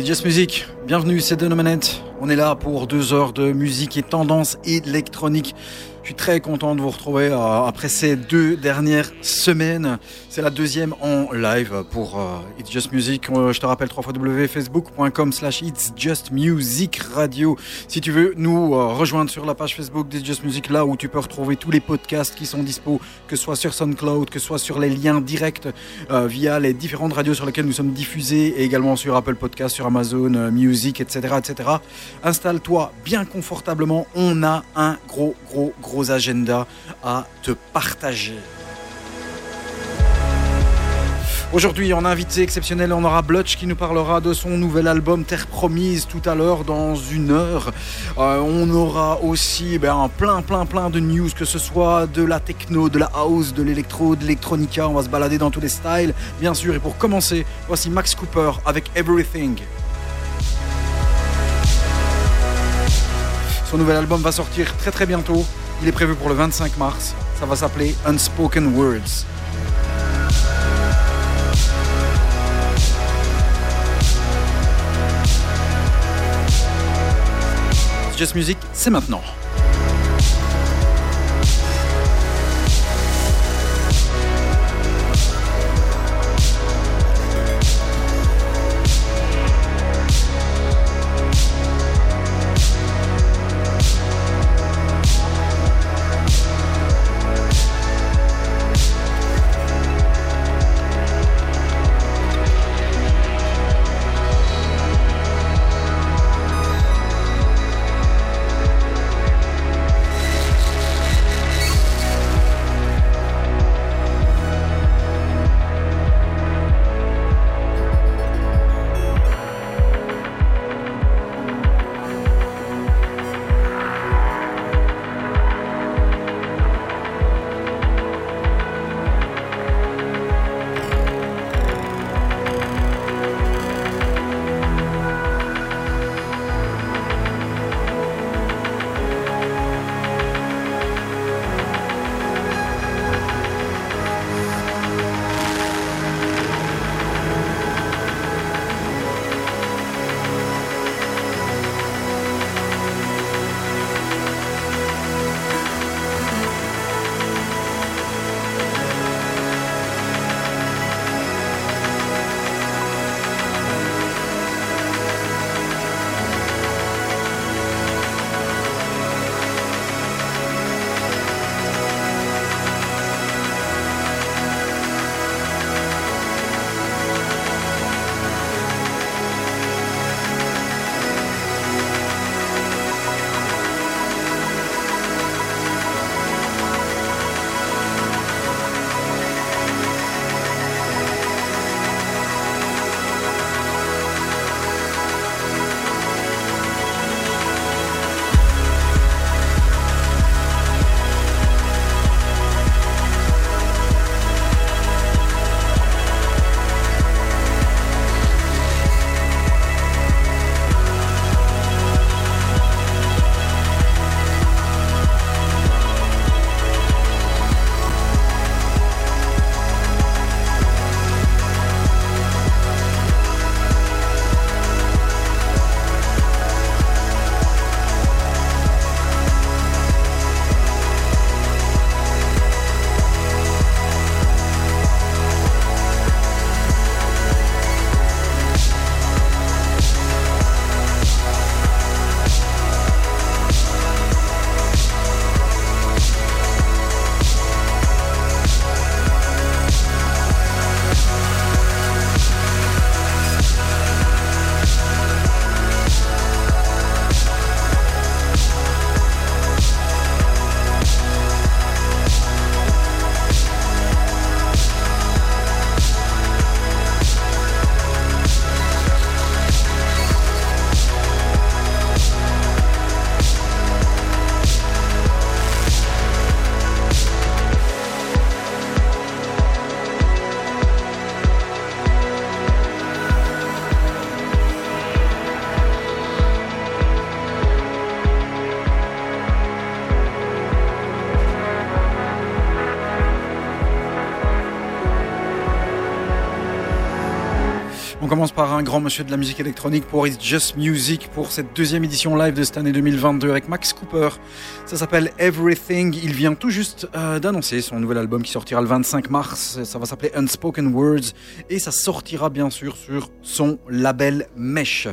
Music, bienvenue, c'est Denomanet. On est là pour deux heures de musique et tendance électronique. Je suis très content de vous retrouver euh, après ces deux dernières semaines. C'est la deuxième en live pour euh, It's Just Music. Euh, je te rappelle trois fois facebook.com slash It's Just Music Radio. Si tu veux nous rejoindre sur la page Facebook d'It's Just Music, là où tu peux retrouver tous les podcasts qui sont dispo, que ce soit sur SoundCloud, que ce soit sur les liens directs via les différentes radios sur lesquelles nous sommes diffusés et également sur Apple Podcast, sur Amazon Music, etc., etc. Installe-toi bien confortablement. On a un gros, gros, gros agenda à te partager. Aujourd'hui, en invité exceptionnel, on aura Blutch qui nous parlera de son nouvel album Terre Promise tout à l'heure dans une heure. Euh, on aura aussi ben, plein, plein, plein de news, que ce soit de la techno, de la house, de l'électro, de l'électronica. On va se balader dans tous les styles, bien sûr. Et pour commencer, voici Max Cooper avec Everything. Son nouvel album va sortir très très bientôt. Il est prévu pour le 25 mars. Ça va s'appeler Unspoken Words. Just Music, c'est maintenant. Commence par un grand monsieur de la musique électronique pour It's Just Music pour cette deuxième édition live de cette année 2022 avec Max Cooper. Ça s'appelle Everything. Il vient tout juste euh, d'annoncer son nouvel album qui sortira le 25 mars. Ça va s'appeler Unspoken Words et ça sortira bien sûr sur son label Mesh.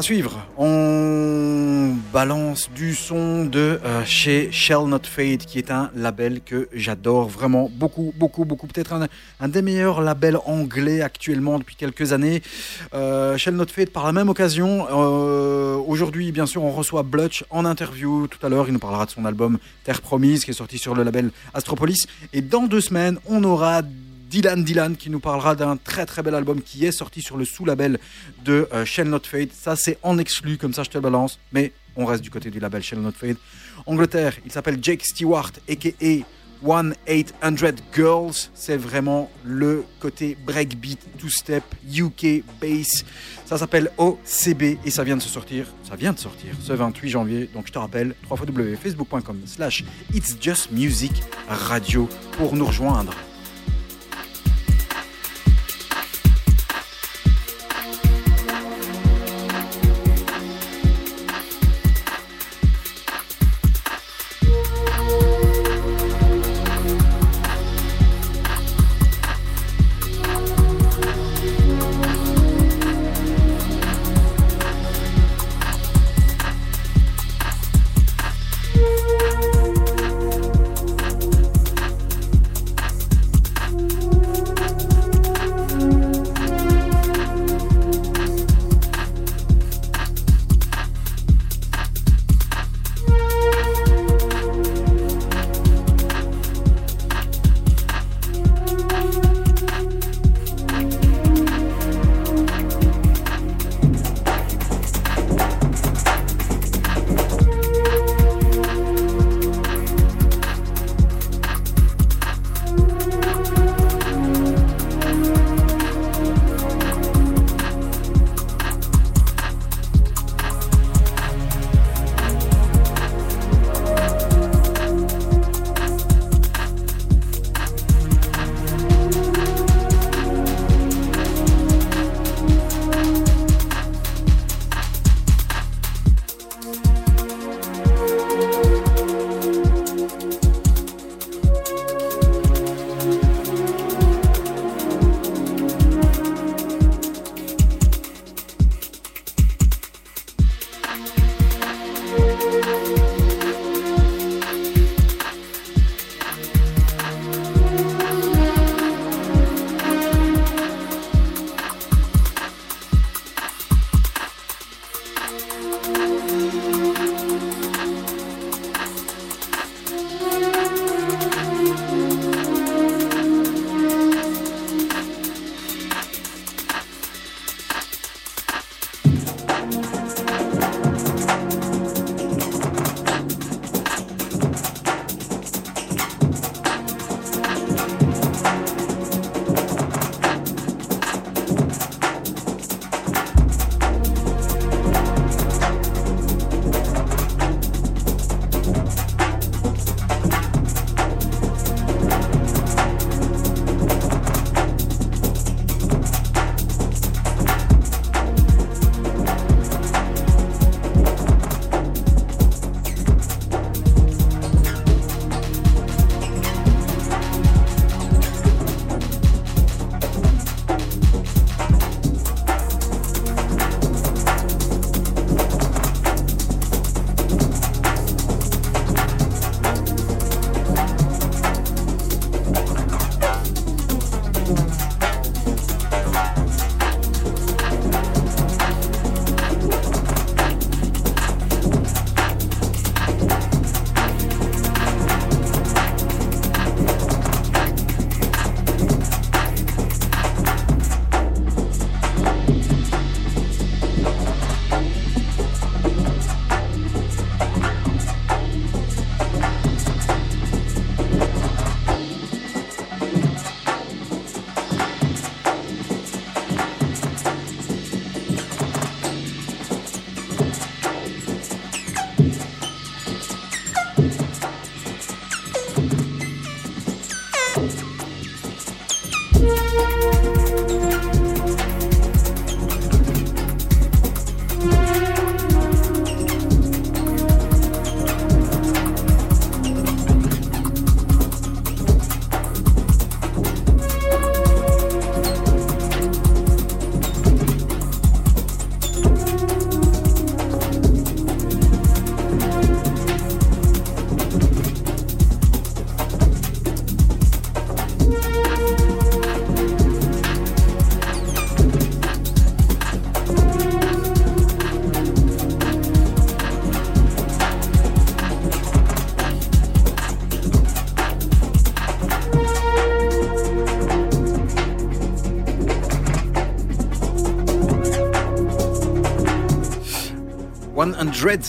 À suivre, on balance du son de euh, chez Shell Not Fade, qui est un label que j'adore vraiment beaucoup, beaucoup, beaucoup. Peut-être un, des meilleurs labels anglais actuellement depuis quelques années. Euh, Shell Not Fade, par la même occasion, euh, aujourd'hui, bien sûr, on reçoit Blutch en interview. Tout à l'heure, il nous parlera de son album Terre Promise, qui est sorti sur le label Astropolis. Et dans deux semaines, on aura Dylan Dylan qui nous parlera d'un très très bel album qui est sorti sur le sous-label de euh, Shell Not Fade. Ça c'est en exclu, comme ça je te le balance, mais on reste du côté du label Shell Not Fade. Angleterre, il s'appelle Jake Stewart, aka 1-800 Girls. C'est vraiment le côté breakbeat, two-step, UK bass. Ça s'appelle OCB et ça vient de se sortir, ça vient de sortir ce 28 janvier. Donc je te rappelle, www.facebook.com slash It's Just Music Radio pour nous rejoindre.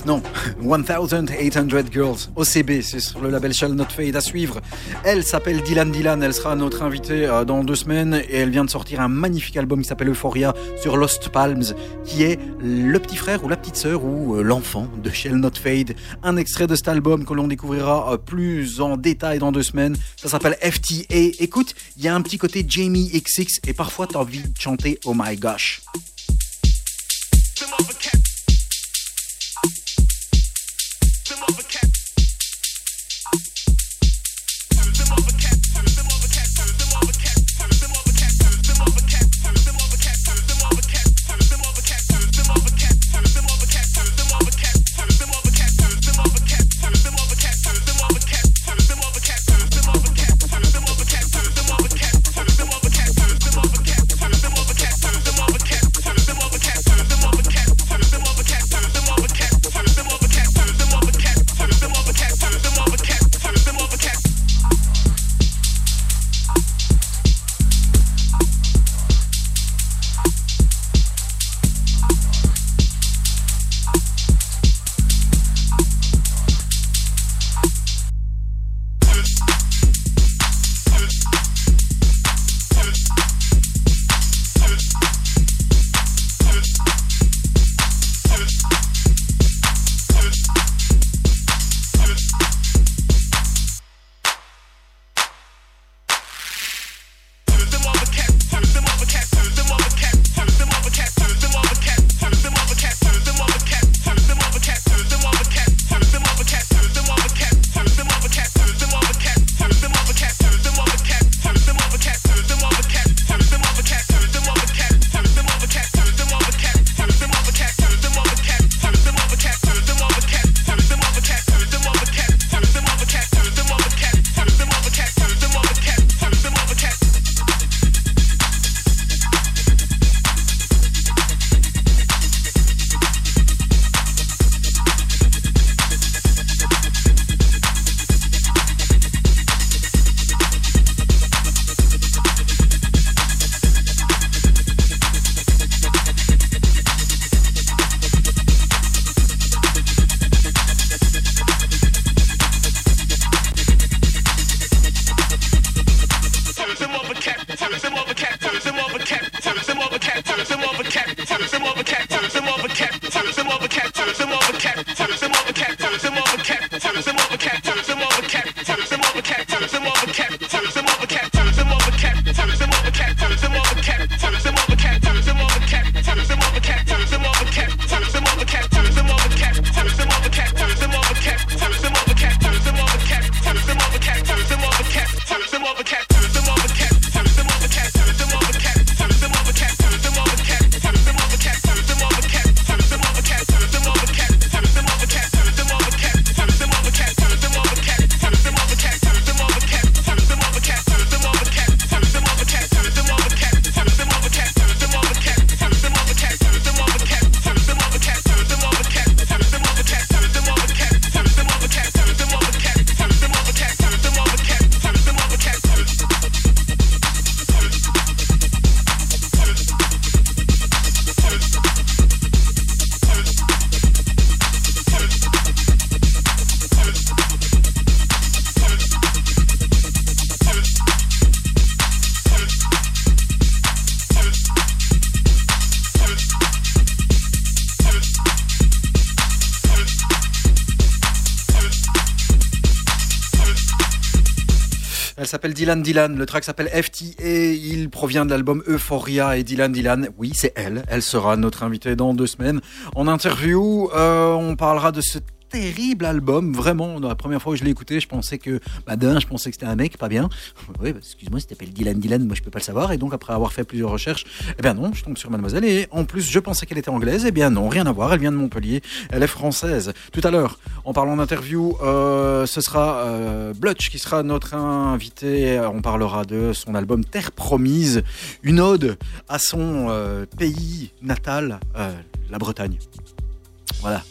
Non, 1800 Girls, OCB, c'est sur le label Shall Not Fade à suivre. Elle s'appelle Dylan Dylan, elle sera notre invitée euh, dans deux semaines et elle vient de sortir un magnifique album qui s'appelle Euphoria sur Lost Palms, qui est le petit frère ou la petite sœur ou euh, l'enfant de Shall Not Fade. Un extrait de cet album que l'on découvrira euh, plus en détail dans deux semaines. Ça s'appelle FTA. Écoute, il y a un petit côté Jamie XX et parfois t'as envie de chanter Oh my gosh. S'appelle Dylan Dylan. Le track s'appelle FTA. Il provient de l'album Euphoria et Dylan Dylan. Oui, c'est elle. Elle sera notre invitée dans deux semaines. En interview, euh, on parlera de ce terrible album, vraiment. La première fois que je l'ai écouté, je pensais que, bah, d'un, je pensais que c'était un mec, pas bien. Oui, excuse-moi, il s'appelle Dylan Dylan, moi je peux pas le savoir. Et donc, après avoir fait plusieurs recherches, eh bien non, je tombe sur Mademoiselle. Et en plus, je pensais qu'elle était anglaise. Eh bien non, rien à voir. Elle vient de Montpellier. Elle est française. Tout à l'heure, en parlant d'interview, euh, ce sera euh, Blutch qui sera notre invité. On parlera de son album Terre Promise, une ode à son euh, pays natal, euh, la Bretagne. Voilà,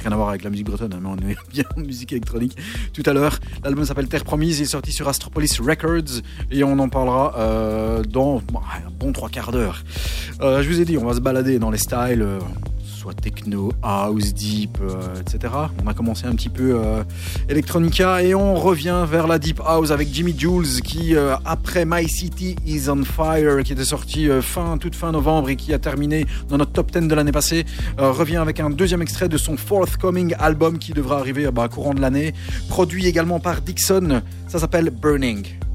rien à voir avec la musique bretonne, hein, mais on est bien en musique électronique. Tout à l'heure, l'album s'appelle Terre Promise, il est sorti sur Astropolis Records et on en parlera euh, dans bon, un bon trois quarts d'heure. Euh, je vous ai dit, on va se balader dans les styles. Euh, soit techno, house, deep, euh, etc. On a commencé un petit peu euh, electronica et on revient vers la deep house avec Jimmy Jules qui, euh, après My City is on Fire, qui était sorti fin, toute fin novembre et qui a terminé dans notre top 10 de l'année passée, revient avec un deuxième extrait de son forthcoming album qui devra arriver bah, courant de l'année, produit également par Dixon. Ça s'appelle Burning.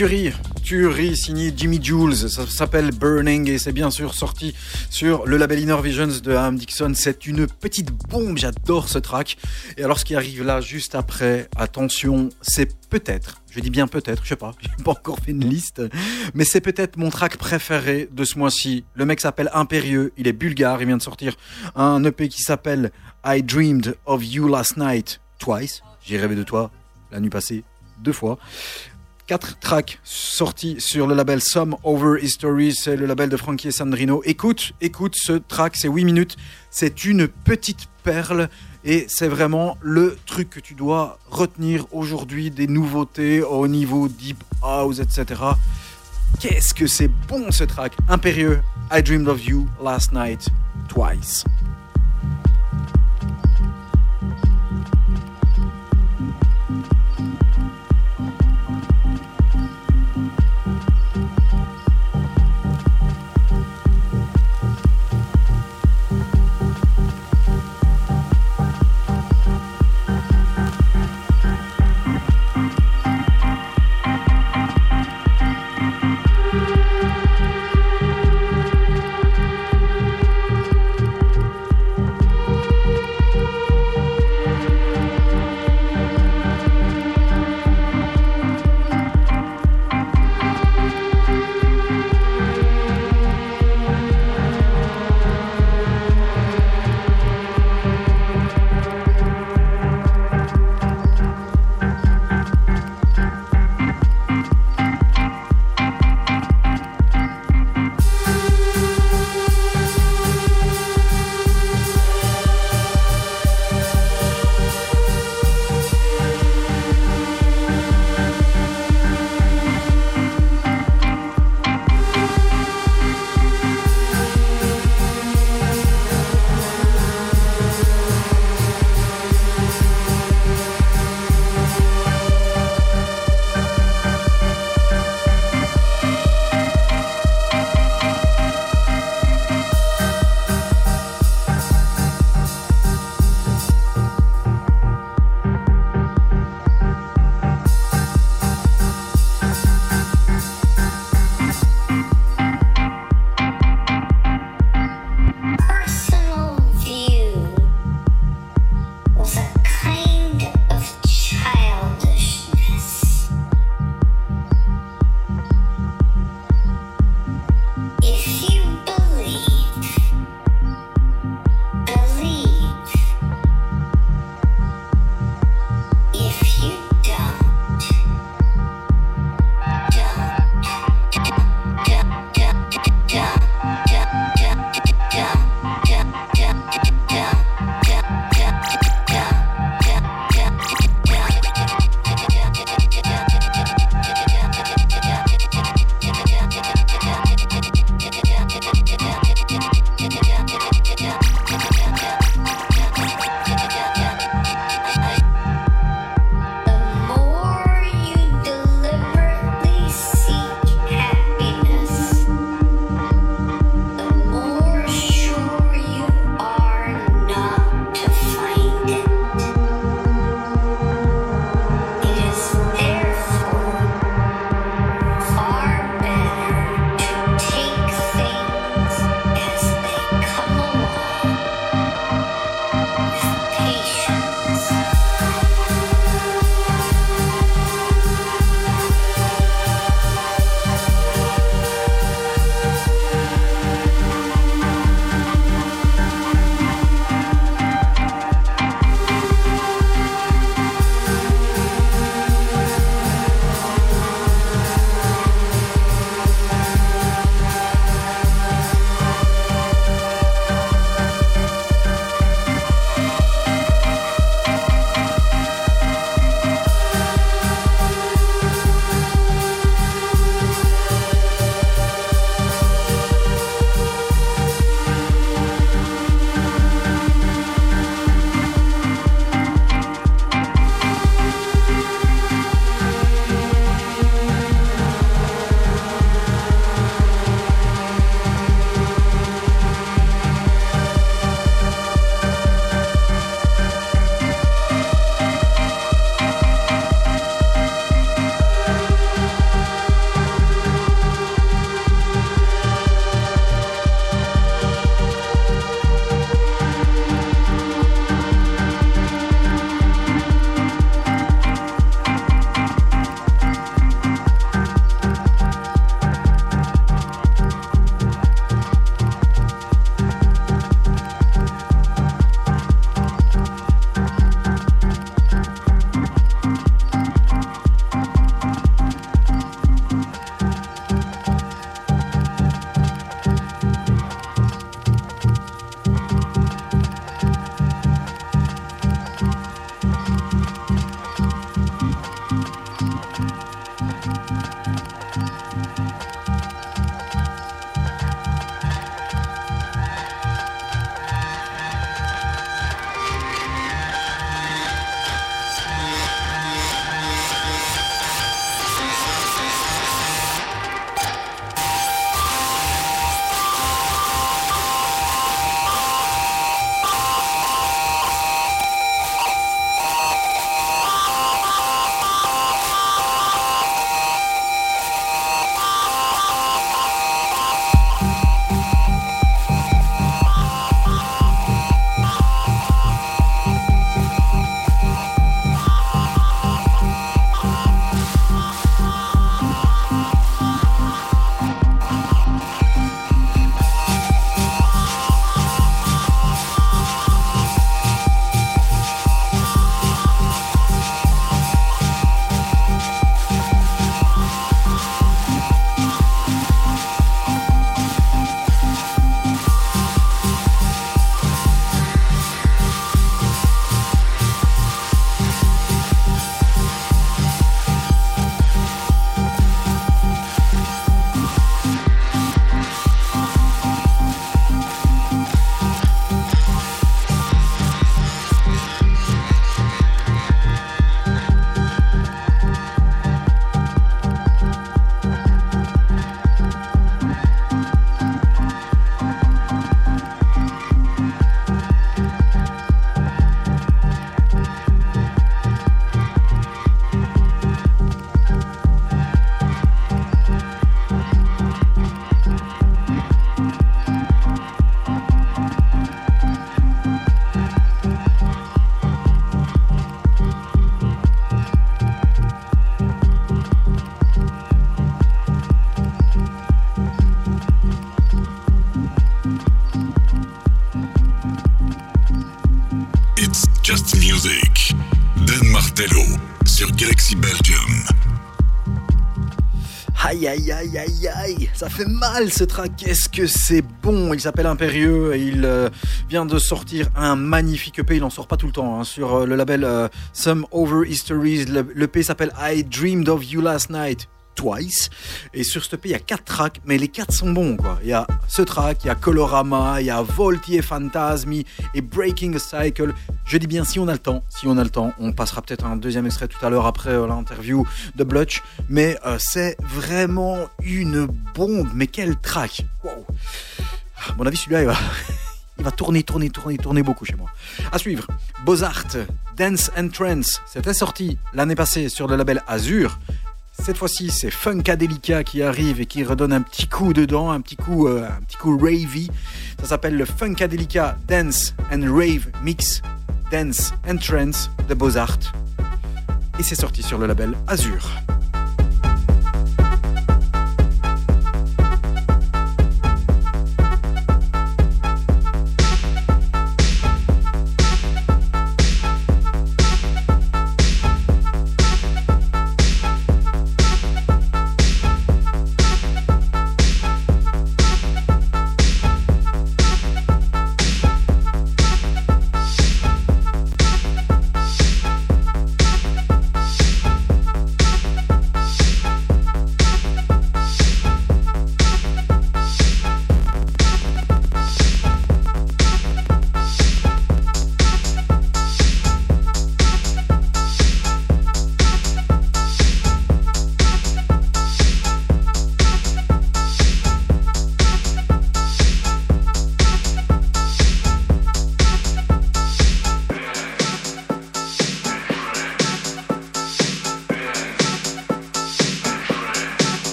Tuerie, tuerie signée Jimmy Jules. Ça s'appelle Burning et c'est bien sûr sorti sur le label Inner Visions de Ham Dixon. C'est une petite bombe, j'adore ce track. Et alors ce qui arrive là juste après, attention, c'est peut-être, je dis bien peut-être, je sais pas, j'ai pas encore fait une liste, mais c'est peut-être mon track préféré de ce mois-ci. Le mec s'appelle Impérieux, il est bulgare, il vient de sortir un EP qui s'appelle I Dreamed of You Last Night Twice. J'ai rêvé de toi la nuit passée deux fois. Quatre tracks sortis sur le label Some Over History, c'est le label de Frankie Sandrino. Écoute, écoute ce track, c'est 8 minutes, c'est une petite perle et c'est vraiment le truc que tu dois retenir aujourd'hui des nouveautés au niveau deep house, etc. Qu'est-ce que c'est bon ce track Impérieux, I dreamed of you last night twice. Ça fait mal ce track, qu'est-ce que c'est bon. Il s'appelle Impérieux et il euh, vient de sortir un magnifique EP, il en sort pas tout le temps, hein, sur euh, le label euh, Some Over Histories, le, l'EP s'appelle I Dreamed of You Last Night. Twice. Et sur ce EP, il y a quatre tracks, mais les quatre sont bons, quoi. Il y a ce track, il y a Colorama, il y a Volti et Phantasmi et Breaking a Cycle. Je dis bien si on a le temps, si on a le temps, on passera peut-être un deuxième extrait tout à l'heure après euh, l'interview de Blutch. Mais euh, c'est vraiment une bombe. Mais quel track Wow. À mon avis, celui-là, il va, il va tourner, tourner, tourner, tourner beaucoup chez moi. À suivre, Beaux-Arts, Dance and Trance. C'était sorti l'année passée sur le label Azure. Cette fois-ci, c'est Funkadelica qui arrive et qui redonne un petit coup dedans, un petit coup, euh, un petit ravey. Ça s'appelle le Funkadelica Dance and Rave Mix, Dance and Trance de Beaux-Arts. Et c'est sorti sur le label Azure.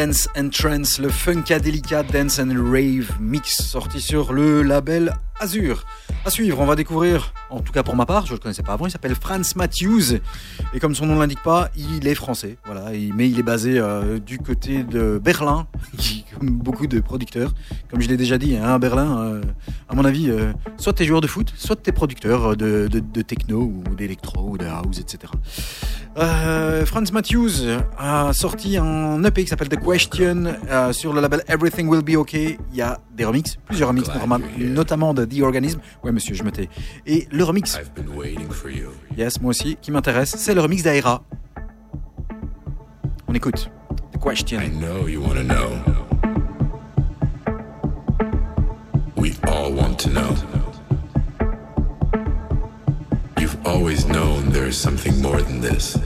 Dance and Trance, le Funkadelica Dance and Rave Mix, sorti sur le label Azur. À suivre, on va découvrir, en tout cas pour ma part, je ne le connaissais pas avant, il s'appelle Franz Matthews. Et comme son nom l'indique pas, il est français. Voilà, mais il est basé euh, du côté de Berlin, comme beaucoup de producteurs. Comme je l'ai déjà dit, hein, à Berlin, euh, à mon avis, euh, soit tu es joueur de foot, soit tu es producteur de, de techno ou d'électro ou de house, etc. Franz Matthews a sorti un EP qui s'appelle The Question sur le label Everything Will Be OK. Il y a des remixes, plusieurs remixes, notamment de The Organism. Ouais, monsieur, je me tais. Et le remix. Yes, moi aussi, qui m'intéresse, c'est le remix d'Aira. On écoute. The question. I know you want to know. We all want to know. Is something more than this.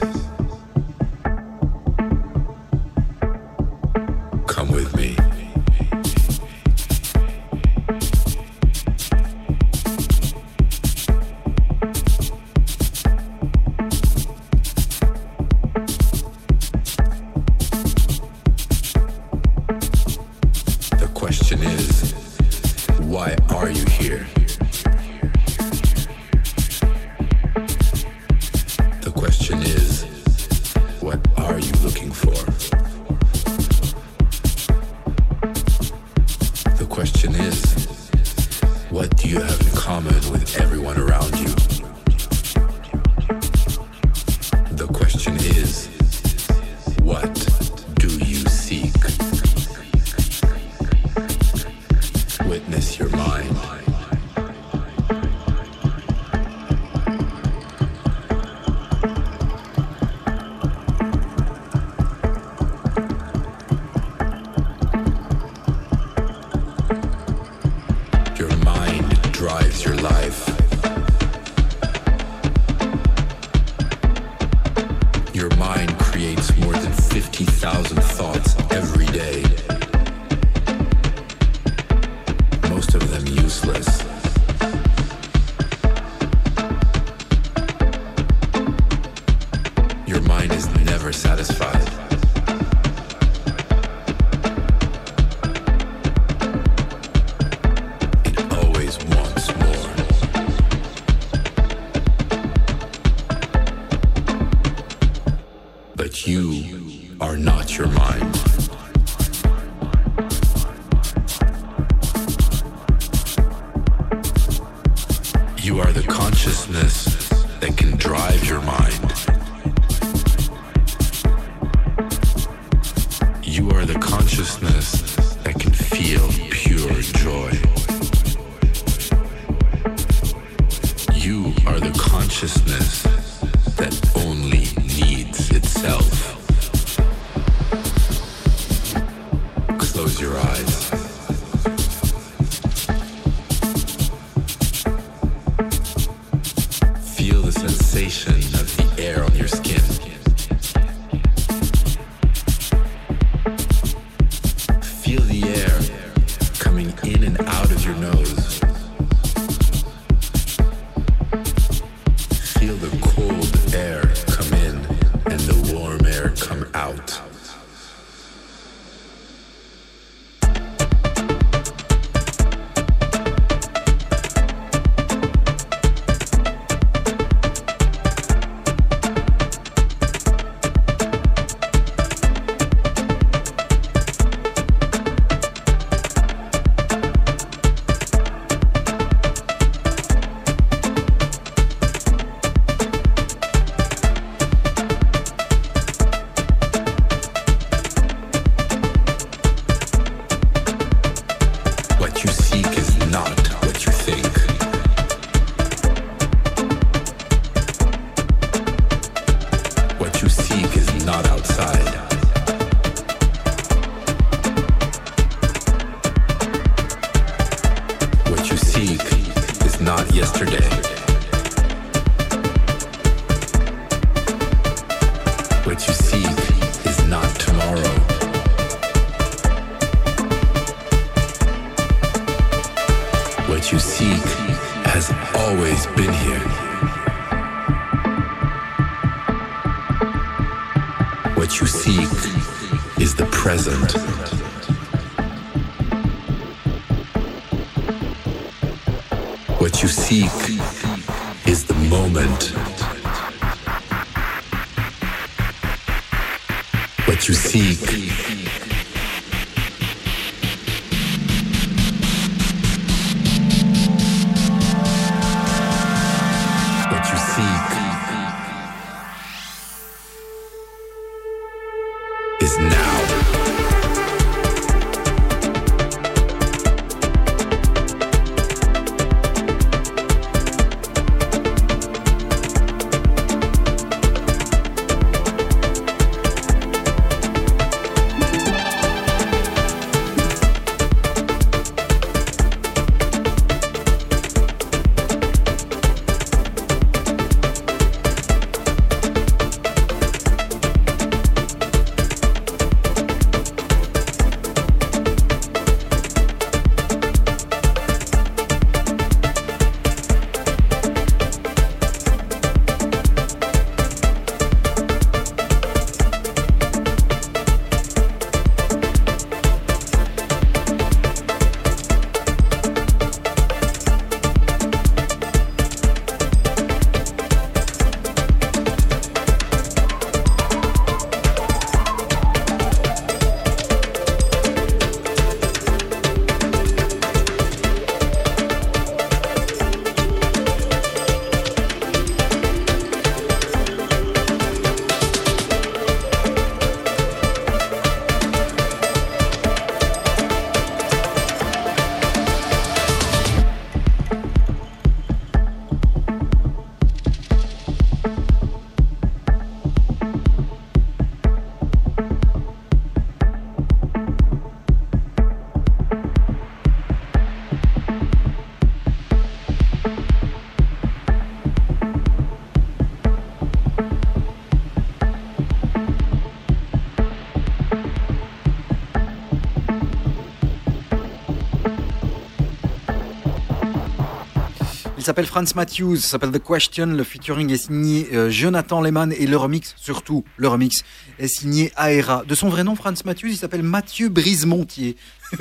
S'appelle Franz Matthews, ça s'appelle The Question, le featuring est signé euh, Jonathan Lehman et le remix, surtout le remix, est signé Aera. De son vrai nom, Franz Matthews, il s'appelle Mathieu Brisemontier.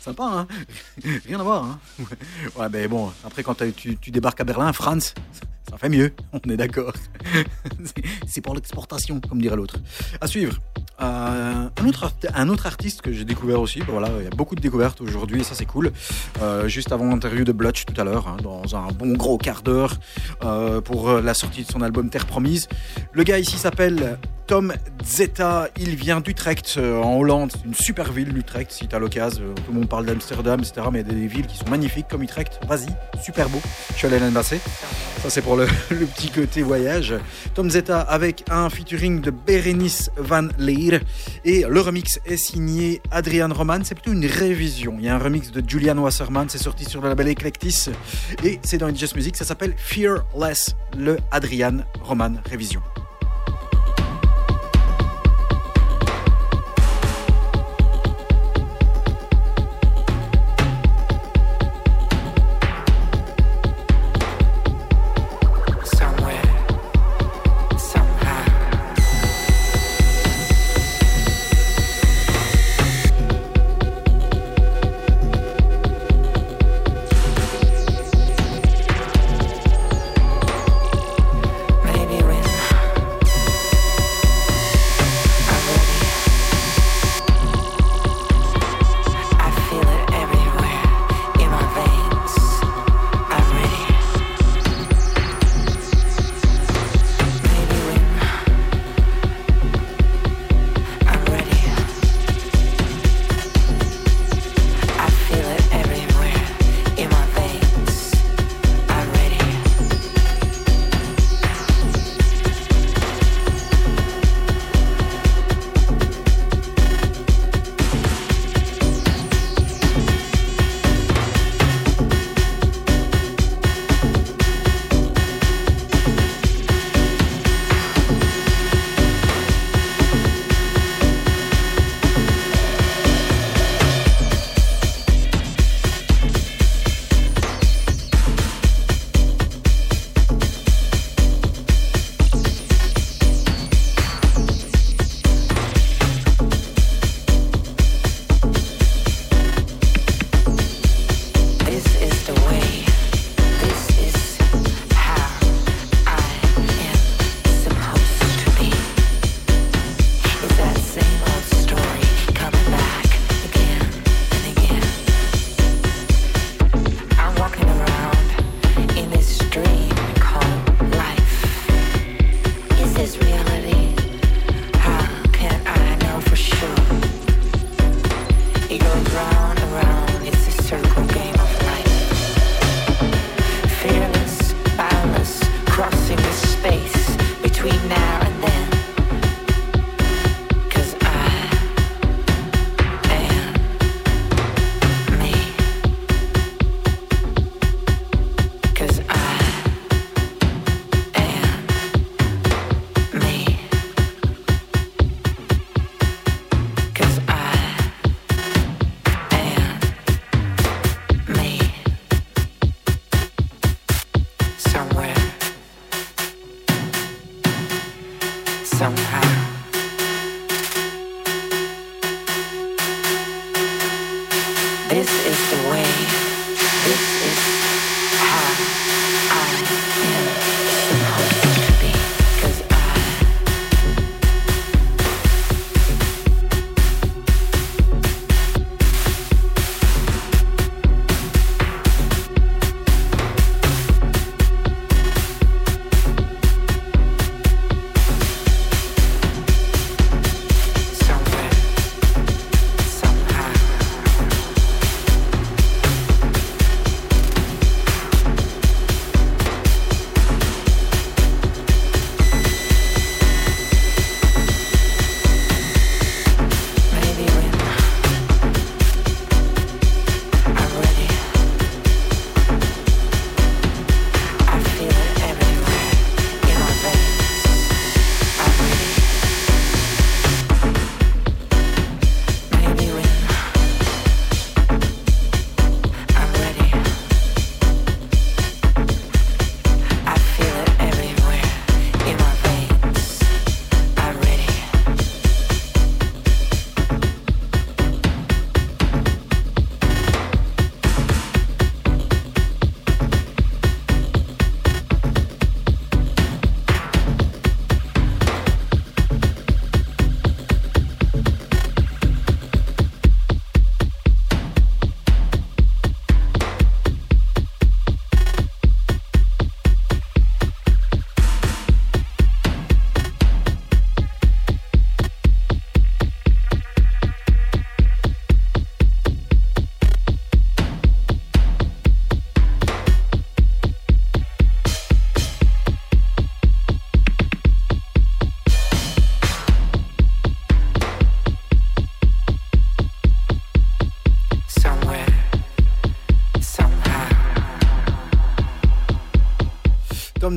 Sympa, hein? Rien à voir, hein? Ouais, ben bon, après quand tu, débarques à Berlin, Franz, ça fait mieux, on est d'accord. C'est- pour l'exportation, comme dirait l'autre. À suivre. Euh, un, autre, artiste que j'ai découvert aussi, voilà, il y a beaucoup de découvertes aujourd'hui et ça c'est cool. Euh, juste avant l'interview de Blutch tout à l'heure, hein, dans un bon gros quart d'heure euh, pour euh, la sortie de son album Terre Promise. Le gars ici s'appelle Tom Zeta, il vient d'Utrecht euh, en Hollande, C'est une super ville l'Utrecht si t'as l'occasion. Euh, Tout le monde parle d'Amsterdam, etc. Mais il y a des villes qui sont magnifiques comme Utrecht. Vas-y, super beau. Je suis allé. Ça c'est pour le, petit côté voyage. Tom Zeta avec un featuring de Berenice Van Leer et le remix est signé Adrian Roman. C'est plutôt une révision. Il y a un remix de Julian Wasserman, c'est sorti sur le label Eclectis et c'est dans Just Music. Ça s'appelle Fearless, le Adrian Roman révision.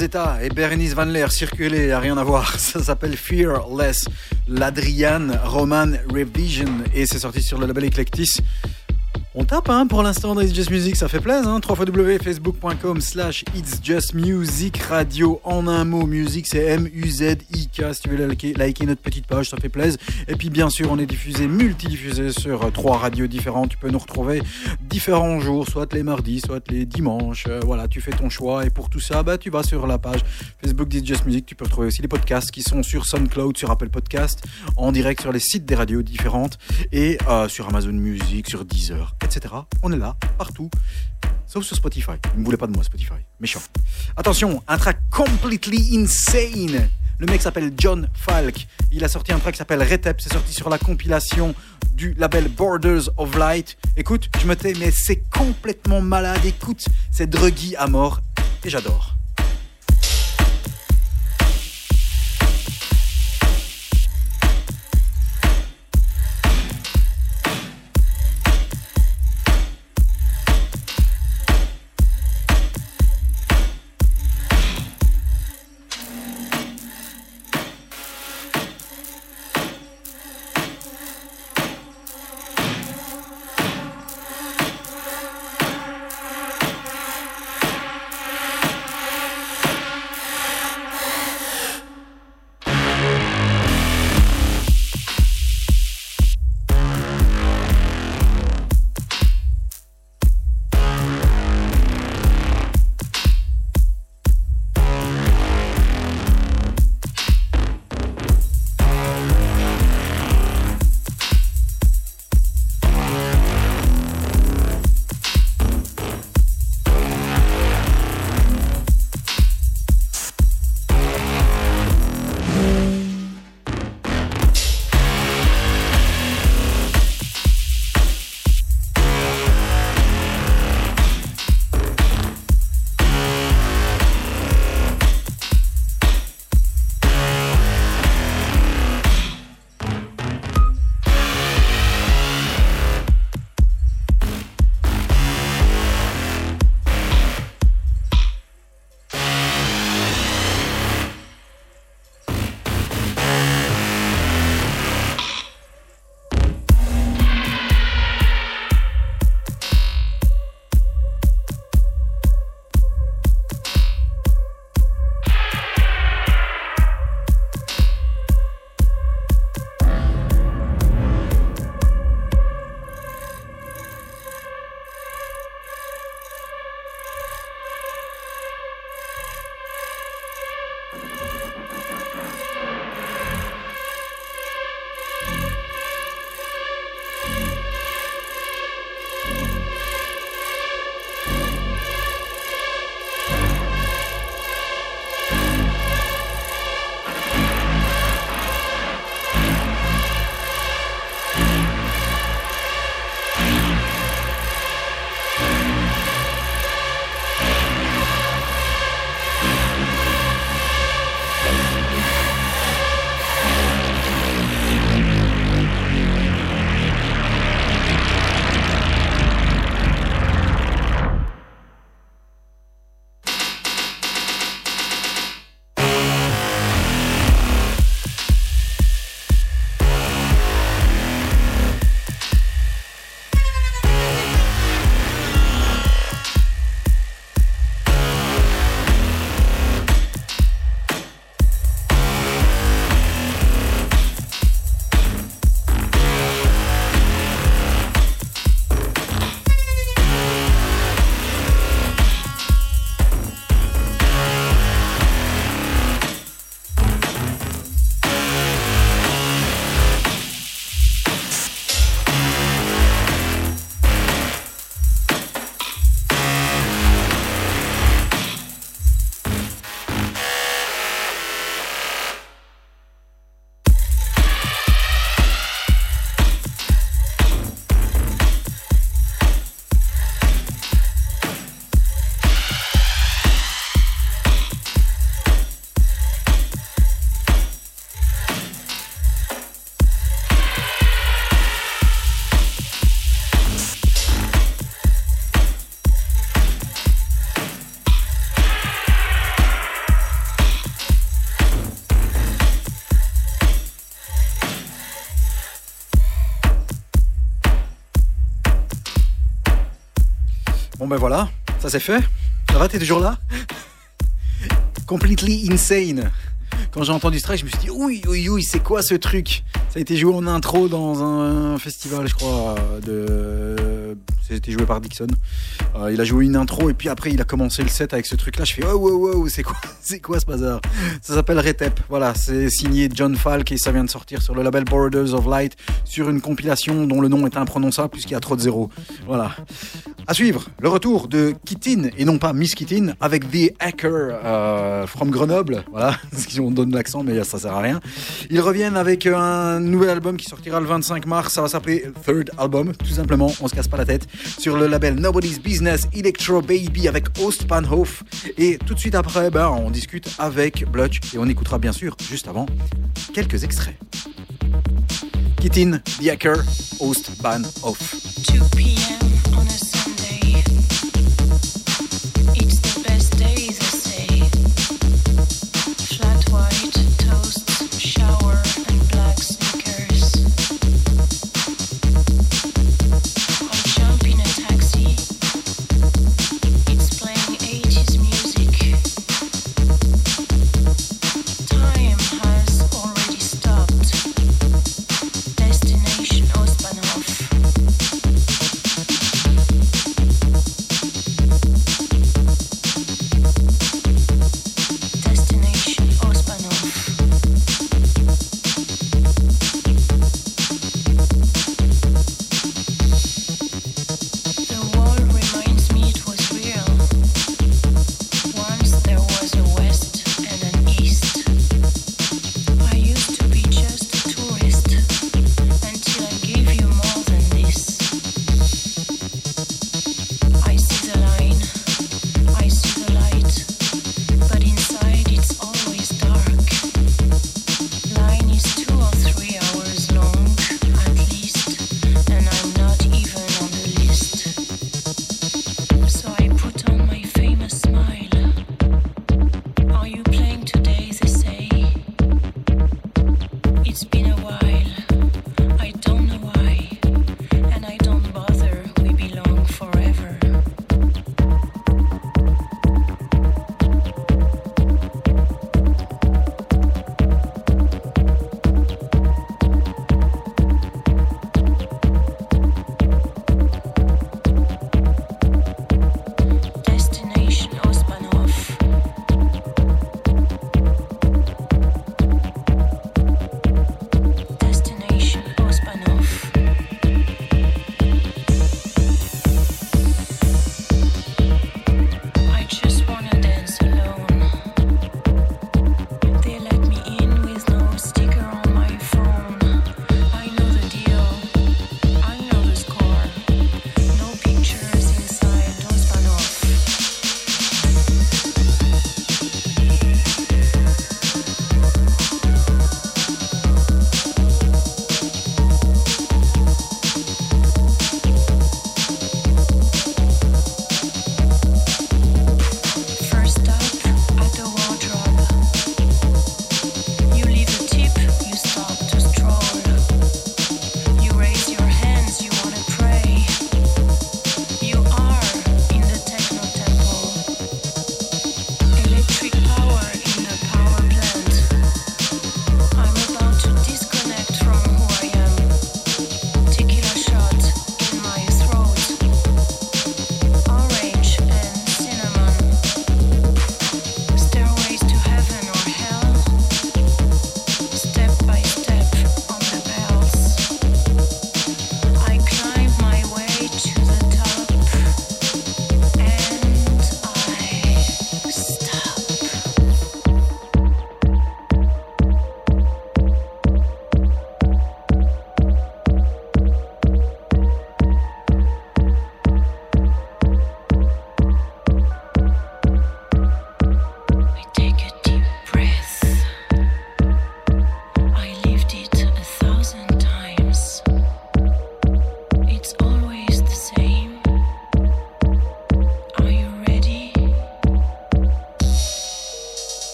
Et Berenice Van Leer circuler, à rien à voir. Ça s'appelle Fearless, l'Adrian Roman Revision et c'est sorti sur le label Eclectis. On tape hein, pour l'instant dans It's Just Music, ça fait plaisir. Hein, www.facebook.com slash It's Just Music Radio. En un mot, musique c'est M-U-Z-I-K. Si tu veux liker, liker notre petite page, ça fait plaisir. Et puis bien sûr, on est diffusé, multidiffusé sur trois radios différentes. Tu peux nous retrouver différents jours, soit les mardis, soit les dimanches. Euh, voilà, tu fais ton choix. Et pour tout ça, bah, tu vas sur la page Facebook d'It's Just Music. Tu peux retrouver aussi les podcasts qui sont sur SoundCloud, sur Apple Podcast, en direct sur les sites des radios différentes et euh, sur Amazon Music, sur Deezer, etc. On est là, partout, sauf sur Spotify. Ne me voulez pas de moi, Spotify. Méchant. Attention, un track completely insane. Le mec s'appelle John Falk. Il a sorti un track qui s'appelle Retep. C'est sorti sur la compilation du label Borders of Light. Écoute, je me tais, mais c'est complètement malade. Écoute, c'est druggy à mort. Et j'adore. Ben voilà, ça c'est fait. Ça va, t'es toujours là? Completely insane. Quand j'ai entendu ce track, je me suis dit, oui, oui, oui, c'est quoi ce truc? Ça a été joué en intro dans un festival, je crois, de... C'était joué par Dixon. Euh, il a joué une intro et puis après il a commencé le set avec ce truc-là. Je fais, oh, wow, wow, c'est quoi, c'est quoi ce bazar? Ça s'appelle Retep. Voilà, c'est signé John Falk et ça vient de sortir sur le label Borders of Light sur une compilation dont le nom est imprononçable puisqu'il y a trop de zéros. Voilà. À suivre, le retour de Kittin et non pas Miss Kittin avec The Hacker euh, from Grenoble. Voilà, si on donne l'accent, mais ça sert à rien. Ils reviennent avec un nouvel album qui sortira le 25 mars. Ça va s'appeler Third Album, tout simplement. On se casse pas la tête. Sur le label Nobody's Business Electro Baby avec Ostbahnhof. Et tout de suite après, ben, on discute avec Blutch et on écoutera bien sûr, juste avant, quelques extraits. Kittin, The Hacker, Ostbahnhof. 2 p.m. on a Sunday.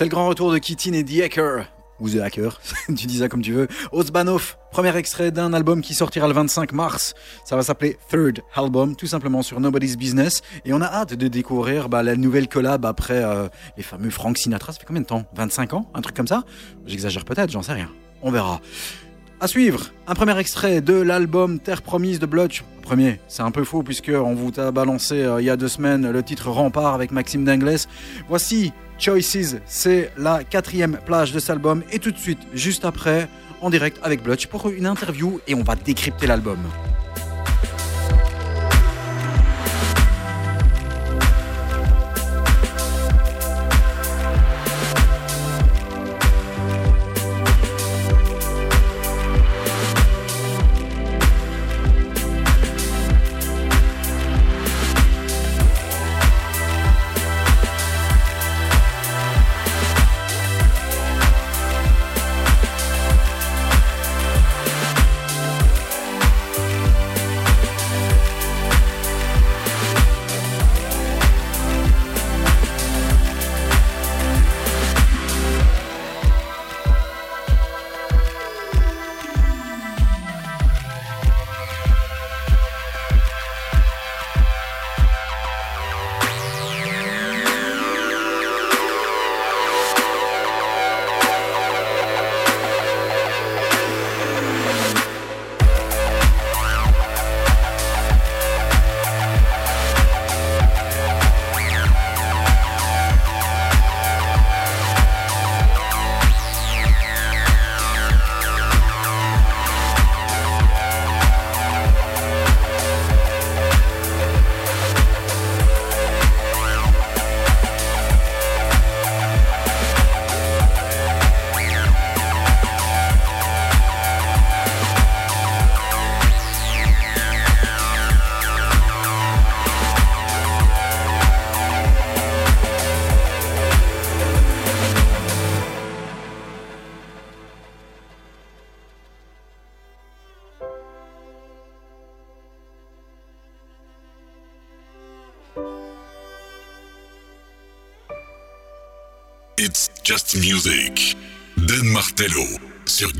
C'est le grand retour de Kitin et The Hacker. Ou The Hacker, tu dis ça comme tu veux. Osbanov, premier extrait d'un album qui sortira le 25 mars. Ça va s'appeler Third Album, tout simplement sur Nobody's Business. Et on a hâte de découvrir bah, la nouvelle collab après euh, les fameux Frank Sinatra. Ça fait combien de temps? 25 ans? Un truc comme ça? J'exagère peut-être, j'en sais rien. On verra. À suivre, un premier extrait de l'album Terre Promise de Blotch. Premier, c'est un peu faux puisque on vous a balancé euh, il y a deux semaines le titre Rempart avec Maxime Dingles. Voici Choices, c'est la quatrième plage de cet album et tout de suite, juste après, en direct avec Blotch pour une interview et on va décrypter l'album.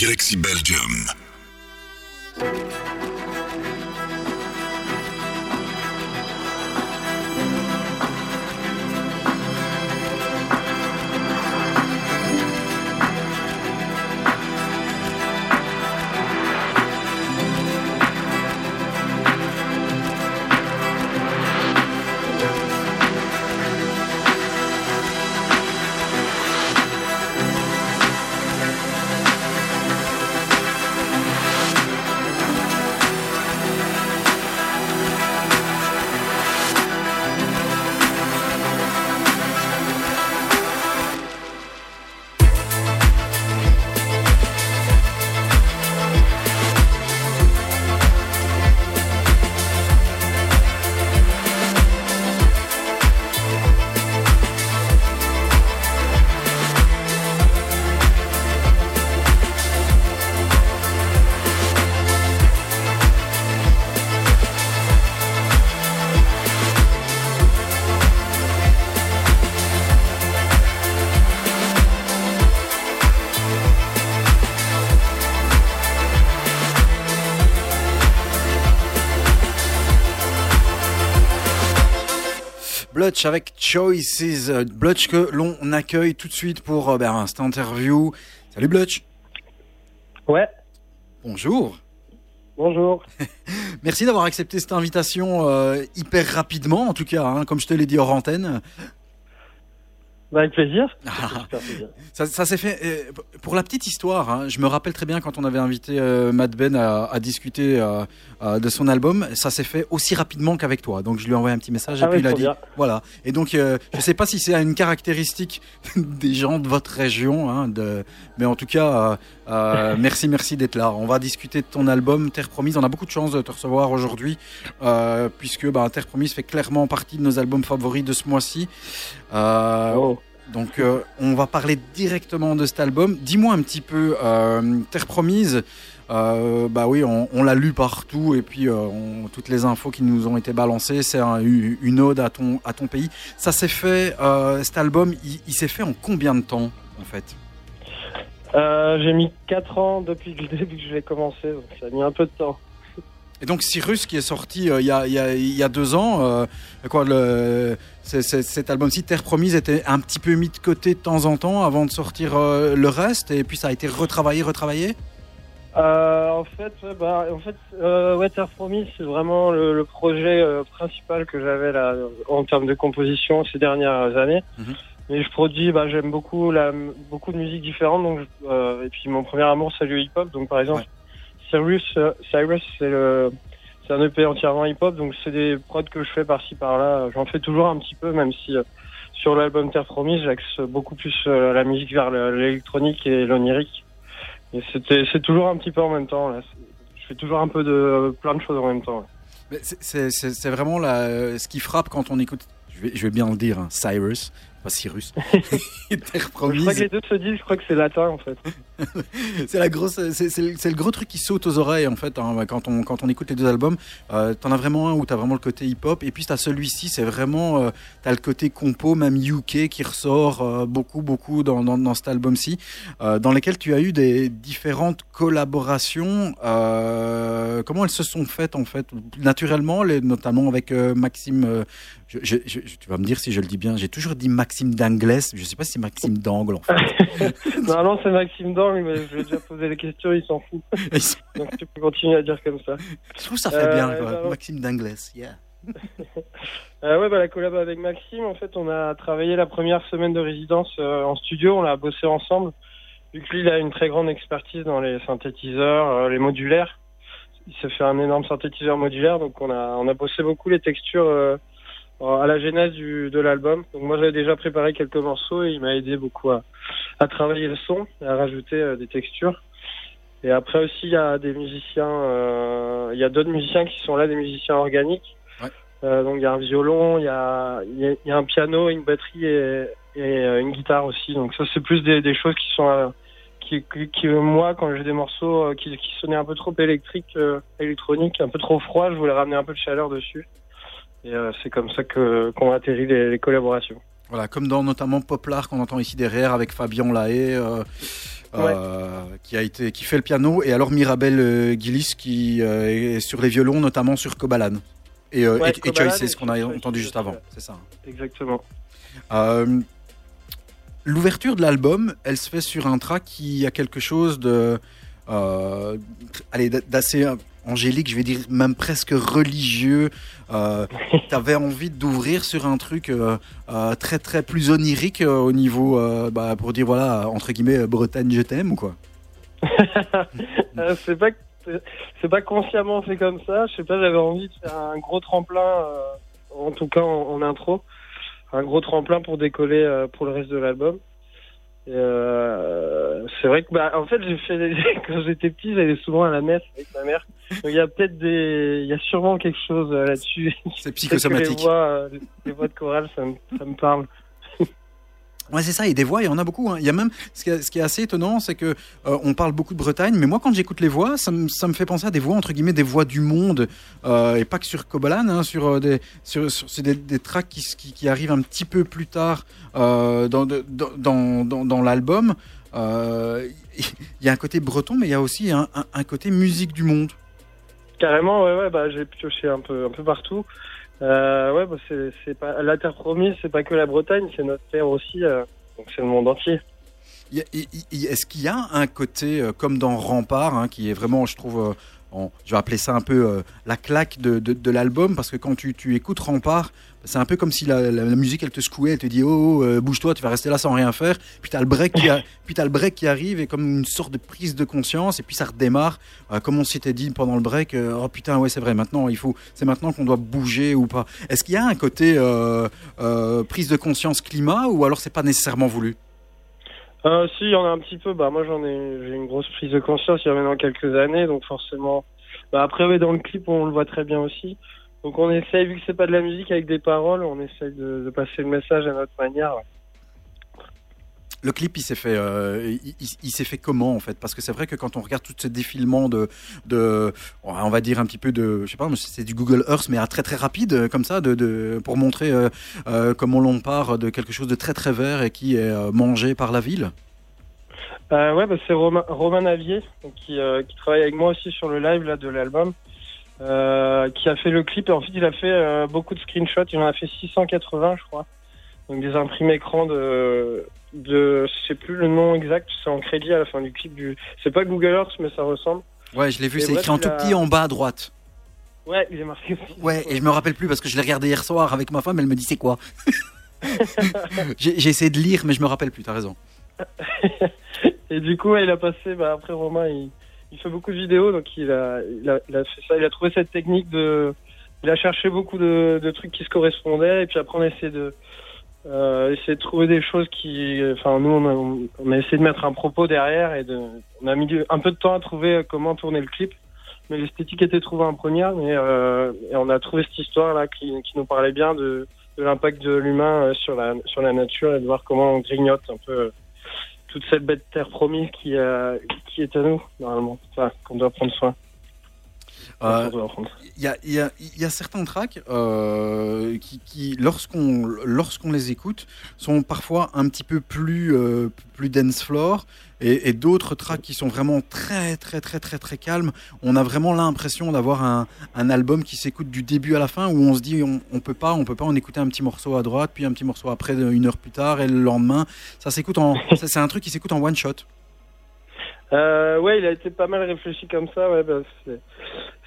Galaxy Belgium. Blutch avec Choices. Euh, Blutch que l'on accueille tout de suite pour euh, ben, cette interview. Salut Blutch. Ouais, Bonjour. bonjour. Merci d'avoir accepté cette invitation euh, hyper rapidement, en tout cas, hein, comme je te l'ai dit hors antenne. Bah, avec plaisir. Ah. Plaisir. Ça, ça s'est fait. euh, pour la petite histoire, hein, je me rappelle très bien quand on avait invité euh, Matt Ben à, à discuter euh, euh, de son album, ça s'est fait aussi rapidement qu'avec toi. Donc je lui ai envoyé un petit message et Ah puis il a dit bien. voilà. Et donc euh, je sais pas si c'est une caractéristique des gens de votre région, hein, de... mais en tout cas euh, merci merci d'être là. On va discuter de ton album Terre Promise. On a beaucoup de chance de te recevoir aujourd'hui puisque bah, Terre Promise fait clairement partie de nos albums favoris de ce mois-ci. Oh. donc euh, on va parler directement de cet album. Dis-moi un petit peu, euh, Terre Promise, Euh, bah oui, on, on l'a lu partout et puis euh, on- toutes les infos qui nous ont été balancées, c'est un- une ode à ton, à ton pays. Ça s'est fait, euh, cet album, il, il s'est fait en combien de temps en fait? Euh, j'ai mis 4 ans depuis le début que je l'ai commencé, donc ça a mis un peu de temps. Et donc Cyrus qui est sorti il y, a, il y, a, il y a deux ans, quoi, le, cet album-ci, Terre Promise, était un petit peu mis de côté de temps en temps avant de sortir le reste et puis ça a été retravaillé, retravaillé? Euh, en fait, ouais, bah, en fait, euh, Terre Promise, c'est vraiment le, le projet euh, principal que j'avais là en termes de composition ces dernières années. Mhm. Mais je produis, bah, j'aime beaucoup la, beaucoup de musiques différentes, donc euh, et puis mon premier amour c'est le hip-hop, donc par exemple, Cyrus, euh, Cyrus, c'est le, c'est un EP entièrement hip-hop, donc c'est des prods que je fais par-ci par-là. J'en fais toujours un petit peu, même si euh, sur l'album Terre Promise, j'axe beaucoup plus euh, la musique vers le- l'électronique et l'onirique. C'est toujours un petit peu en même temps. Là. Je fais toujours un peu de plein de choses en même temps. C'est- vraiment la, ce qui frappe quand on écoute, je vais, je vais bien le dire, hein, Cyrus, Cyrus, Terre Je Promise. crois que les deux se disent, je crois que c'est latin en fait. C'est la grosse, c'est c'est le, c'est le gros truc qui saute aux oreilles en fait hein, quand on quand on écoute les deux albums. Euh, t'en as vraiment un où t'as vraiment le côté hip-hop et puis t'as celui-ci, c'est vraiment euh, t'as le côté compo, même UK qui ressort euh, beaucoup beaucoup dans, dans, dans cet album-ci, euh, dans lesquels tu as eu des différentes collaborations. Comment elles se sont faites en fait? Naturellement, les, notamment avec Maxime. je, je- je- tu vas me dire si je le dis bien. J'ai toujours dit Maxime d'Anglès. Je sais pas si c'est Maxime d'Angle en fait. non, non, c'est Maxime Dang, mais je lui ai déjà posé les questions, il s'en fout. Donc tu peux continuer à dire comme ça. Je trouve ça fait Euh, bien, quoi. bah. Maxime d'Anglès, yeah. Euh, ouais, bah, la collab avec Maxime, en fait, on a travaillé la première semaine de résidence euh, en studio, on a bossé ensemble. Vu que lui, il a une très grande expertise dans les synthétiseurs, euh, les modulaires. Il s'est fait un énorme synthétiseur modulaire, donc on a, on a bossé beaucoup les textures euh, à la genèse du, de l'album. Donc moi, j'avais déjà préparé quelques morceaux et il m'a aidé beaucoup à, à travailler le son et à rajouter euh, des textures. Et après aussi, il y a des musiciens, euh, il y a d'autres musiciens qui sont là, des musiciens organiques. Euh, donc il y a un violon, il y a, il y a- il y a un piano, une batterie et, et euh, une guitare aussi. Donc ça c'est plus des, des choses qui sont euh, qui, qui, qui, moi quand j'ai des morceaux qui, qui sonnaient un peu trop électriques, euh, électroniques, un peu trop froid, je voulais ramener un peu de chaleur dessus. Et euh, c'est comme ça que qu'on atterrit les, les collaborations. Voilà, comme dans notamment Poplar qu'on entend ici derrière avec Fabien Lahaye, euh, euh, qui a été, qui fait le piano, et alors Mirabel euh, Guilis qui euh, est sur les violons, notamment sur Kobalan. Et, euh, Ouais, et, Kobalan et ce qu'on a entendu juste avant, c'est ça. Exactement. Euh, L'ouverture de l'album, elle se fait sur un track qui a quelque chose de, euh, allez, d'assez angélique, je vais dire même presque religieux. Euh, T'avais envie d'ouvrir sur un truc euh, euh, très très plus onirique euh, au niveau, bah, pour dire voilà entre guillemets Bretagne je t'aime ou quoi? C'est pas pas consciemment fait comme ça. Je sais pas, j'avais envie de faire un gros tremplin, en tout cas en, en intro, un gros tremplin pour décoller pour le reste de l'album. Euh, c'est vrai que bah en fait j'ai fait quand j'étais petit j'allais souvent à la messe avec ma mère. Donc il y a peut-être des il y a sûrement quelque chose euh, là-dessus. C'est psychosomatique. Les voix, euh, les voix de chorale ça me, ça me parle. Ouais, c'est ça. Et des voix, il y en a beaucoup. hein. Il y a même ce qui est, assez étonnant, c'est que euh, on parle beaucoup de Bretagne, mais moi, quand j'écoute les voix, ça me, fait penser à des voix entre guillemets des voix du monde, euh, et pas que sur Kobalan, hein, sur euh, des sur, sur- des, tracks qui, arrivent un petit peu plus tard dans, dans dans dans, l'album. Il y a un côté breton, mais il y a aussi un, un, un côté musique du monde. Carrément, ouais, ouais, bah, j'ai pioché un peu, un peu partout. Euh, ouais, bah, c'est, pas, la terre promise, c'est pas que la Bretagne, c'est notre terre aussi, euh, donc c'est le monde entier. Est-ce qu'il y a un côté euh, comme dans Rempart, hein, qui est vraiment, je trouve, je vais appeler ça un peu euh, la claque de, de- de l'album, parce que quand tu, tu écoutes Rempart, c'est un peu comme si la, la- la musique elle te secouait, elle te dit oh, oh, euh, bouge-toi, tu vas rester là sans rien faire. Puis t'as le break qui, a- puis t'as le break qui arrive et comme une sorte de prise de conscience et puis ça redémarre. Euh, comme on s'était dit pendant le break, oh putain ouais c'est vrai maintenant il faut, c'est maintenant qu'on doit bouger ou pas. Est-ce qu'il y a un côté prise de conscience climat ou alors c'est pas nécessairement voulu? Euh, si, il y en a un petit peu, bah, moi j'en ai, j'ai une grosse prise de conscience il y a maintenant quelques années, donc forcément, bah, après, ouais, dans le clip, on le voit très bien aussi. Donc on essaye, vu que c'est pas de la musique avec des paroles, on essaye de, de passer le message à notre manière. Le clip, il s'est fait, euh, il, s'est fait comment en fait? Parce que c'est vrai que quand on regarde tout ce défilement de, de, on va dire un petit peu de, je sais pas, c'est du Google Earth, mais à très très rapide euh, comme ça, de, de pour montrer euh, comment l'on part de quelque chose de très très vert et qui est mangé par la ville? Ouais, bah, c'est Romain, Romain Navier, qui, qui travaille avec moi aussi sur le live là, de l'album, qui a fait le clip. Et en fait, il a fait beaucoup de screenshots. Il en a fait 680, je crois. Donc des imprimés écrans de, de, je sais plus le nom exact. C'est en crédit à la fin du clip. Du, c'est pas Google Earth, mais ça ressemble. Ouais, je l'ai vu, c'est écrit en tout petit en bas à droite. Ouais, il est marqué aussi. Ouais, et je me rappelle plus parce que je l'ai regardé hier soir avec ma femme, elle me dit c'est quoi? J'ai j'ai essayé de lire, mais je me rappelle plus, t'as raison. Et du coup, ouais, il a passé, bah, après Romain, il, il fait beaucoup de vidéos, donc il a, il, a, il a fait ça, il a trouvé cette technique de, il a cherché beaucoup de, de trucs qui se correspondaient, et puis après on a essayé de, euh, essayer de trouver des choses qui, enfin nous on a, on a essayé de mettre un propos derrière et de, on a mis un peu de temps à trouver comment tourner le clip, mais l'esthétique était trouvée en première, mais euh, et on a trouvé cette histoire là qui, qui nous parlait bien de, de l'impact de l'humain euh, sur la, sur la nature et de voir comment on grignote un peu euh, toute cette bête terre promise qui, euh, qui est à nous, normalement. Enfin, qu'on doit prendre soin. Euh. Il y a, il y a- il y a certains tracks euh, qui, qui, lorsqu'on lorsqu'on les écoute, sont parfois un petit peu plus, euh, plus dance floor et, et d'autres tracks qui sont vraiment très très très très très calmes. On a vraiment l'impression d'avoir un, un album qui s'écoute du début à la fin où on se dit on, on peut pas on peut pas en écouter un petit morceau à droite puis un petit morceau après une heure plus tard et le lendemain ça s'écoute en c'est un truc qui s'écoute en one shot. Euh, ouais, il a été pas mal réfléchi comme ça. Ouais, bah,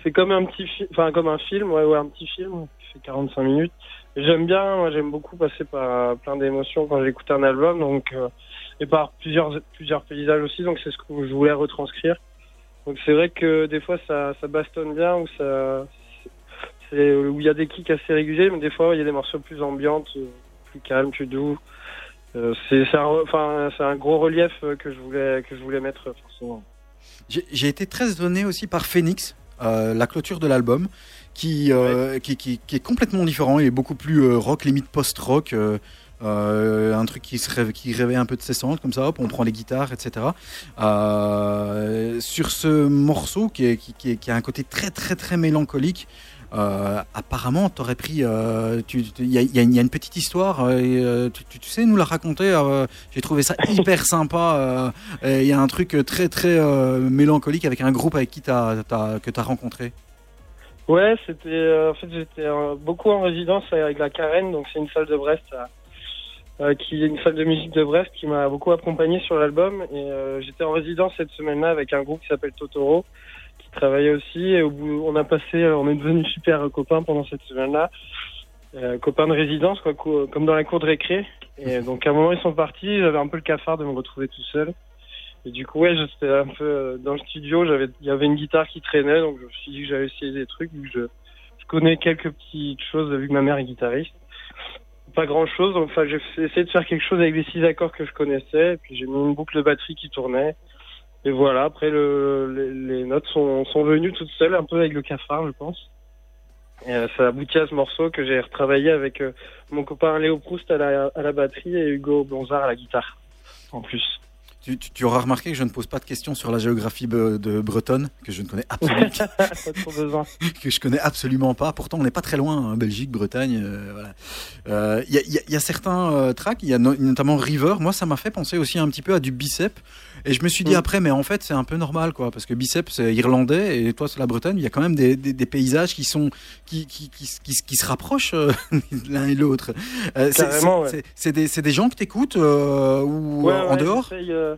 c'est, comme un petit, fi- enfin comme un film, ouais, ouais, un petit film qui fait 45 minutes. J'aime bien, moi, j'aime beaucoup passer par plein d'émotions quand j'écoute un album, donc euh, et par plusieurs plusieurs paysages aussi. Donc c'est ce que je voulais retranscrire. Donc c'est vrai que des fois ça, ça bastonne bien ou ça, c'est où il y a des kicks assez réguliers, mais des fois il y a des morceaux plus ambiantes, euh, plus calmes, plus doux. Euh, c'est un, enfin, gros relief euh, que je voulais que je voulais mettre euh, forcément. J'ai été très étonné aussi par Phoenix, euh, la clôture de l'album, qui, euh, qui, qui, qui est complètement différent. Il est beaucoup plus rock, limite post-rock. euh, un truc qui, se rêve, qui rêvait un peu de ses cendres, comme ça, hop, on prend les guitares, etc. Euh, sur ce morceau qui, est, qui, qui, a un côté très très très mélancolique, apparemment, t'aurais pris. euh, Il y, a- y une- il y a une petite histoire, euh, euh, tu, sais nous la raconter. euh, J'ai trouvé ça hyper sympa. euh, Il y a un truc très très euh, mélancolique avec un groupe avec qui t'as, que tu as rencontré. Ouais, c'était euh, en fait j'étais euh, beaucoup en résidence avec la Carène, donc c'est une salle de Brest, euh, euh, qui est une salle de musique de Brest qui m'a beaucoup accompagné sur l'album. Et euh, j'étais en résidence cette semaine-là avec un groupe qui s'appelle Totoro, travaillait aussi. Et au bout, on a passé, euh, on est devenus super copains pendant cette semaine-là, euh, copains de résidence, quoi, co- comme dans la cour de récré. Et donc à un moment ils sont partis, j'avais un peu le cafard de me retrouver tout seul. Et du coup, ouais, j'étais un peu euh, dans le studio, j'avais, il y avait une guitare qui traînait, donc je me suis dit que j'allais essayer des trucs, vu que je, je connais quelques petites choses, vu que ma mère est guitariste. Pas grand chose, donc enfin, j'ai essayé de faire quelque chose avec les six accords que je connaissais, et puis j'ai mis une boucle de batterie qui tournait. Et voilà, après, le, les, les notes sont, sont venues toutes seules, un peu avec le cafard, je pense. Et euh, ça aboutit à ce morceau que j'ai retravaillé avec euh, mon copain Léo Proust à la, à la batterie et Hugo Blonzard à la guitare, en plus. Tu, tu- tu auras remarqué que je ne pose pas de questions sur la géographie be- de bretonne, que je ne connais absolument, Pas que je connais absolument pas. Pourtant, on n'est pas très loin, hein, Belgique, Bretagne. euh, voilà. Euh, Il y, a, il y a- il y a certains euh, tracks, il y a no- notamment River. Moi, ça m'a fait penser aussi un petit peu à du Bicep. Et je me suis dit Mm. après, mais en fait, c'est un peu normal, quoi, parce que Bicep, c'est irlandais, et toi, c'est la Bretagne. Il y a quand même des, des- des paysages qui sont qui, qui, qui, se rapprochent euh, l'un et l'autre. Euh, c'est- Carrément, c'est ouais. des, des gens que t'écoutes euh, ou Ouais, en ouais, dehors? euh,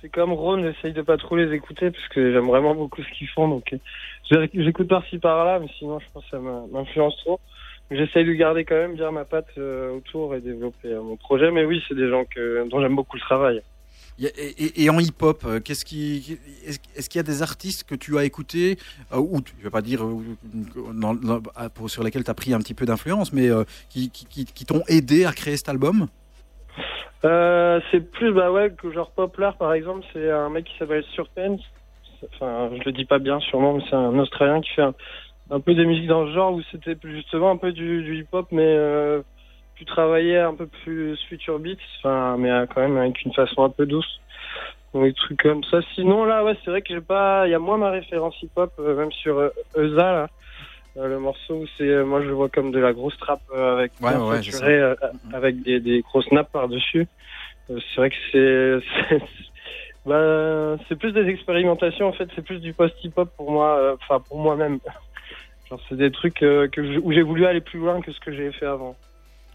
c'est comme Ron, j'essaye de pas trop les écouter parce que j'aime vraiment beaucoup ce qu'ils font. Donc, euh, j'écoute par-ci par-là, mais sinon, je pense que ça m'in- m'influence trop. J'essaye de garder quand même bien ma patte autour et développer mon projet. Mais oui, c'est des gens que, dont j'aime beaucoup le travail. Et, en hip-hop, euh, qu'est-ce qui, est-ce qu'il y a des artistes que tu as écoutés euh, ou tu- je vais pas dire euh, ah, sur lesquels tu as pris un petit peu d'influence, mais qui, t'ont aidé à créer cet album? C'est plus, bah ouais, que genre Poplar, par exemple, c'est un mec qui s'appelle Surpence. Enfin, je le dis pas bien sûrement, mais c'est un Australien qui fait un, peu des musiques dans ce genre où c'était justement un peu du, du hip-hop, mais pu travailler un peu plus future beats, enfin, mais euh, quand même avec une façon un peu douce. Donc, des trucs comme ça. Sinon, là, ouais, c'est vrai que j'ai pas, il y a moins ma référence hip-hop, euh, même sur euh, Eusa, là. Euh, le morceau où c'est, moi, je le vois comme de la grosse trap euh, avec, Ouais, ouais, euh, avec des, des grosses nappes par-dessus. Euh, c'est vrai que c'est, bah, c'est plus des expérimentations, en fait, c'est plus du post-hip-hop pour moi, euh, enfin, pour moi-même. Genre, c'est des trucs euh, que je- où j'ai voulu aller plus loin que ce que j'ai fait avant.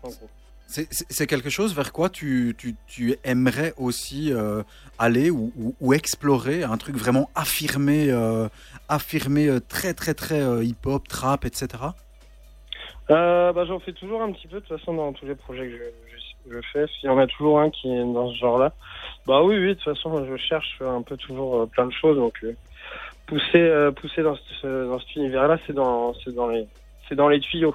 En gros. C'est- quelque chose vers quoi tu, tu, tu aimerais aussi euh, aller ou, ou- ou explorer un truc vraiment affirmé, euh, affirmé euh, très très très euh, hip-hop, trap, etc. Bah, j'en fais toujours un petit peu, de toute façon, dans tous les projets que je, je, je fais. S'il y en a toujours un qui est dans ce genre-là, bah oui, oui, de toute façon, je cherche un peu toujours plein de choses. Donc, pousser, pousser dans, ce, dans cet univers-là, c'est dans, c'est dans les, c'est dans les tuyaux.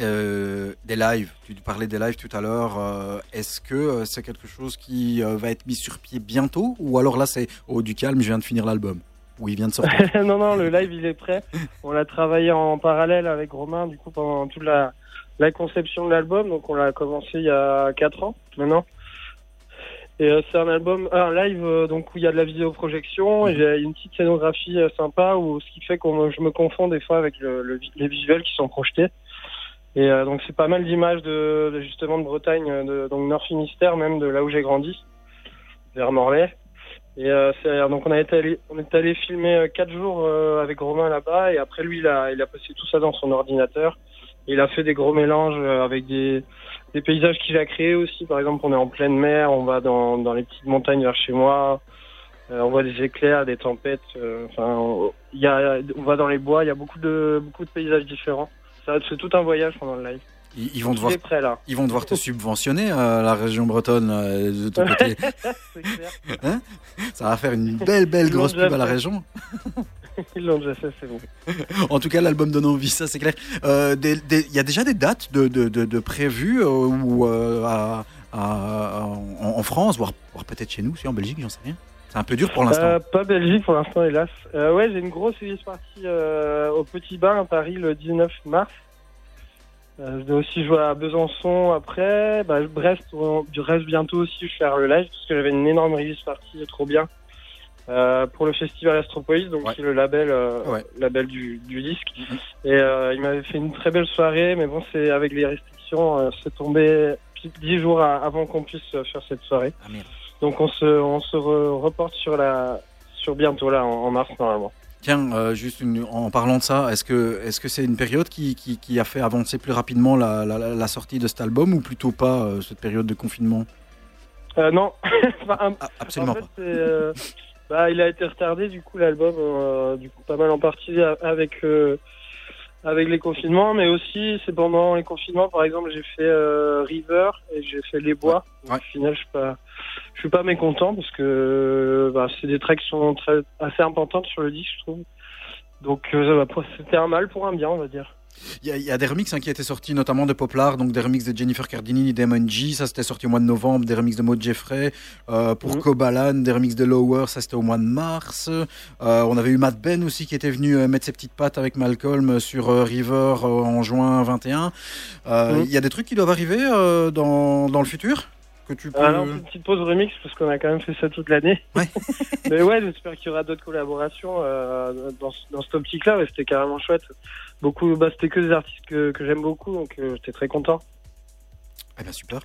Euh, des lives, tu parlais des lives tout à l'heure. euh, Est-ce que euh, c'est quelque chose qui va être mis sur pied bientôt ou alors là c'est au du calme, je viens de finir l'album ou il vient de sortir? Non, non, le live, il est prêt. On l'a travaillé en parallèle avec Romain, du coup, pendant toute la, la conception de l'album. Donc, on l'a commencé il y a 4 ans, maintenant. Et c'est un album, un live, donc, où il y a de la vidéoprojection et j'ai une petite scénographie sympa où ce qui fait que je me confonds des fois avec le, le vi- les visuels qui sont projetés. Et euh, donc, c'est pas mal d'images de, de, justement de Bretagne, euh, de, donc Nord Finistère, même de là où j'ai grandi, vers Morlaix. Et euh, c'est- donc on a été allé, on est allé filmer euh, quatre jours euh, avec Romain là-bas et après lui il a, il a passé tout ça dans son ordinateur. Il a fait des gros mélanges euh, avec des, des paysages qu'il a créés aussi. Par exemple, on est en pleine mer, on va dans, dans les petites montagnes vers chez moi, euh, on voit des éclairs, des tempêtes. euh, Enfin, on, il y a, on va dans les bois. Il y a beaucoup de beaucoup de paysages différents. Ça, c'est tout un voyage pendant le live. ils, ils vont devoir, prêt là. ils vont devoir te subventionner euh, la région bretonne euh, de ton côté. clair. Ça va faire une belle belle Ils grosse pub à la région. Ils l'ont déjà fait, c'est bon. En tout cas, l'album donne envie, ça c'est clair. Euh, Il y a déjà des dates de, de, de, de prévues euh, ou à- à- en, en France, voire, voire peut-être chez nous, aussi en Belgique, j'en sais rien. C'est un peu dur pour l'instant. Euh, pas Belgique pour l'instant, hélas. Euh, ouais, j'ai une grosse release partie euh, au Petit Bain à Paris le 19 mars. Euh, je dois aussi jouer à Besançon après. Bah, Brest, reste bientôt aussi, je vais faire le live parce que j'avais une énorme release partie trop bien euh, pour le festival Astropolis, donc Ouais. qui est le label, euh, Ouais. label du, du disque. Mhm. Et euh, il m'avait fait une très belle soirée, mais bon, c'est avec les restrictions, euh, c'est tombé dix jours à- avant qu'on puisse faire cette soirée. Ah, merde. Donc on se, on se re- reporte sur la, sur bientôt là, en, en mars normalement. Tiens, euh, juste une- en parlant de ça, est-ce que est-ce que c'est une période qui, qui, qui a fait avancer plus rapidement la, la, sortie de cet album ou plutôt pas euh, cette période de confinement? Euh, non, Enfin, Ah, Absolument en fait, pas. bah, il a été retardé du coup l'album, du coup pas mal en partie avec avec les confinements, mais aussi c'est pendant les confinements. Par exemple, j'ai fait euh, River et j'ai fait Les Bois. Ouais. Au final, je suis pas, je suis pas mécontent parce que bah, c'est des tracks qui sont très assez importantes sur le disque, je trouve. Donc euh, bah, c'était un mal pour un bien, on va dire. Il y, a- il y a des remixes hein, qui étaient sortis notamment de Poplar, donc des remixes de Jennifer Cardini, Damon G, ça c'était sorti au mois de novembre, des remixes de Maud Jeffrey, euh, pour. Kobalan, des remixes de Lower, ça c'était au mois de mars. Euh, on avait eu Matt Ben aussi qui était venu euh, mettre ses petites pattes avec Malcolm sur euh, River en juin 21. Euh, Mhm. Il y a des trucs qui doivent arriver dans, dans le futur? Que tu peux... Alors, une petite pause remix parce qu'on a quand même fait ça toute l'année. Ouais. Mais ouais, j'espère qu'il y aura d'autres collaborations euh, dans, dans cette optique-là. Ouais, c'était carrément chouette. Beaucoup, bah, c'était que des artistes que, que j'aime beaucoup, donc euh, j'étais très content. Eh ben super.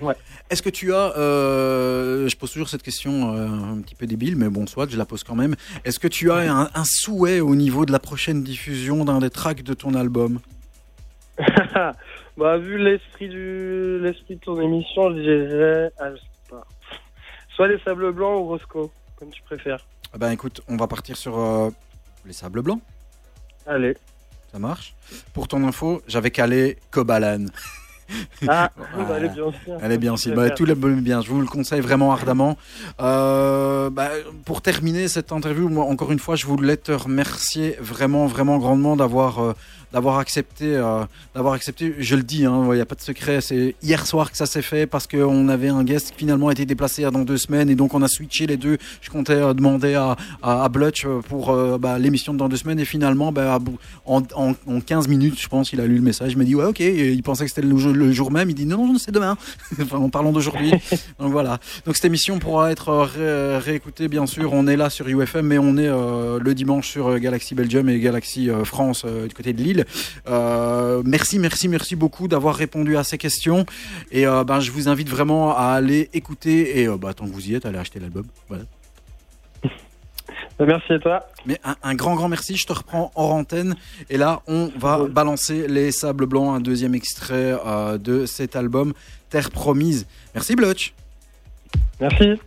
Ouais. Est-ce que tu as, euh, je pose toujours cette question euh, un petit peu débile, mais bon, soit je la pose quand même. Est-ce que tu as un, un souhait au niveau de la prochaine diffusion d'un des tracks de ton album? bah, vu l'esprit du, l'esprit de ton émission, je dirais, ah, je sais pas. Soit les Sables Blancs ou Roscoe, comme tu préfères. Eh Ben écoute, on va partir sur euh, les sables blancs. Allez. Ça marche. Pour ton info, j'avais calé Kobalan. Ah, bah, elle est bien aussi. hein. Elle est bien aussi. Bah, tout est bien. Je vous le conseille vraiment ardemment. Euh, bah, pour terminer cette interview, moi, encore une fois, je voulais te remercier vraiment, vraiment grandement d'avoir euh, d'avoir accepté, euh, d'avoir accepté. Je le dis, hein, il n'y a pas de secret. C'est hier soir que ça s'est fait parce qu'on avait un guest qui finalement a été déplacé dans deux semaines et donc on a switché les deux. Je comptais euh, demander à, à, à Blutch pour euh, bah, l'émission de dans deux semaines et finalement, bah, en, en, en 15 minutes, je pense, il a lu le message. Il m'a dit ouais, ok. Et il pensait que c'était le, jour- le jour même. Il dit non, non, c'est demain. enfin, en parlant d'aujourd'hui. Donc voilà. Donc cette émission pourra être euh, ré- réécoutée, bien sûr. On est là sur UFM, mais on est euh, le dimanche sur euh, Galaxy Belgium et Galaxy euh, France euh, du côté de Lille. Euh, merci, merci, merci beaucoup d'avoir répondu à ces questions. Et euh, ben, je vous invite vraiment à aller écouter et euh, bah, tant que vous y êtes, allez acheter l'album. Voilà. Merci à toi. Mais un, un grand, grand merci. Je te reprends hors antenne. Et là, on va balancer les Sables Blancs, un deuxième extrait euh, de cet album, Terre Promise. Merci, Blutch. Merci.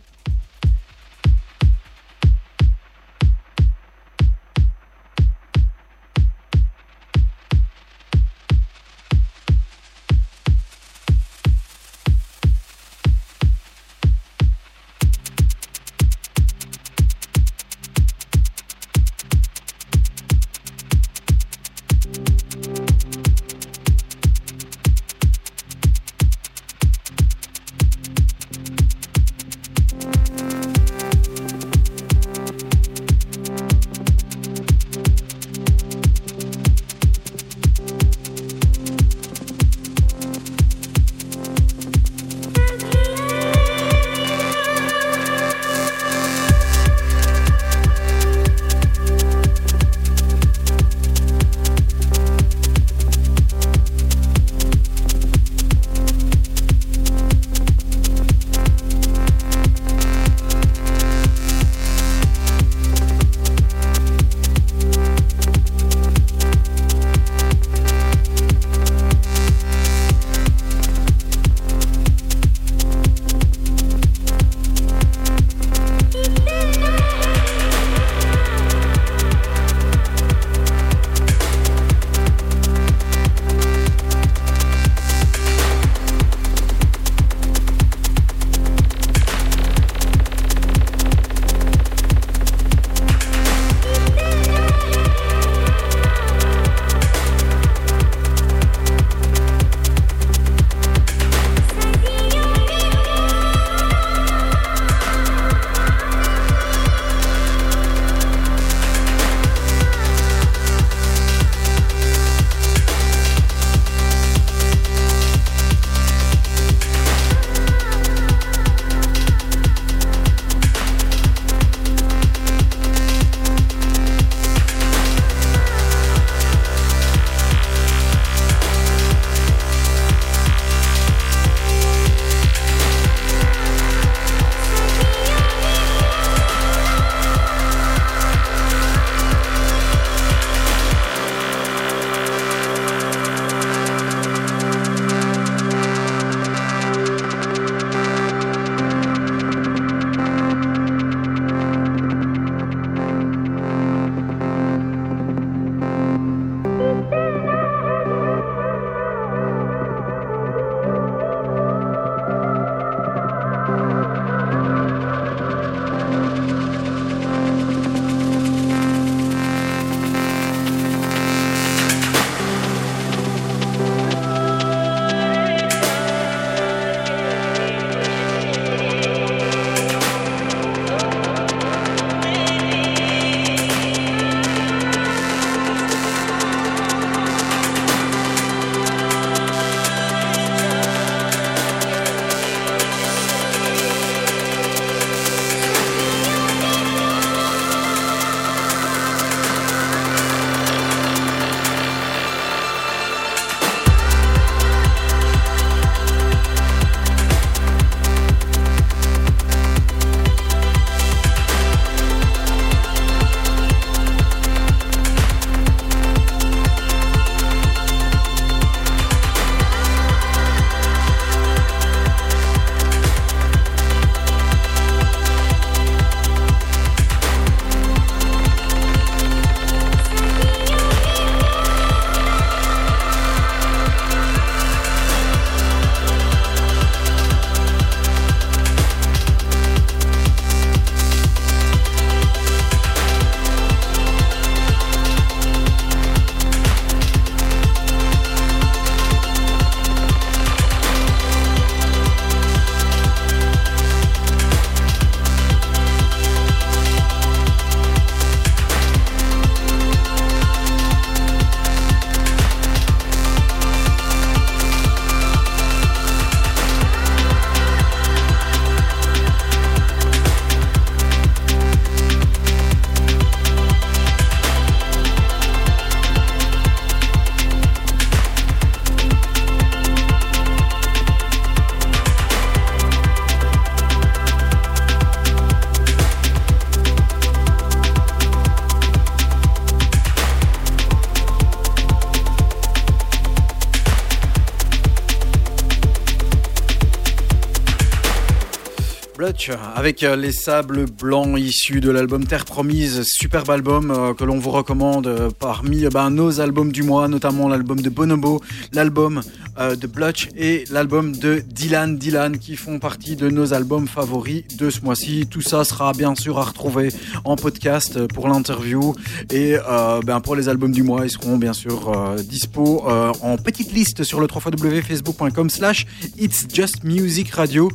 Avec euh, les sables blancs issus de l'album Terre Promise, superbe album euh, que l'on vous recommande euh, parmi euh, ben, nos albums du mois, notamment l'album de Bonobo, l'album euh, de Blutch et l'album de Dylan Dylan qui font partie de nos albums favoris de ce mois-ci. Tout ça sera bien sûr à retrouver en podcast euh, pour l'interview et euh, ben, pour les albums du mois, ils seront bien sûr euh, dispo euh, en petite liste sur le www.facebook.com slash It's Just Music Radio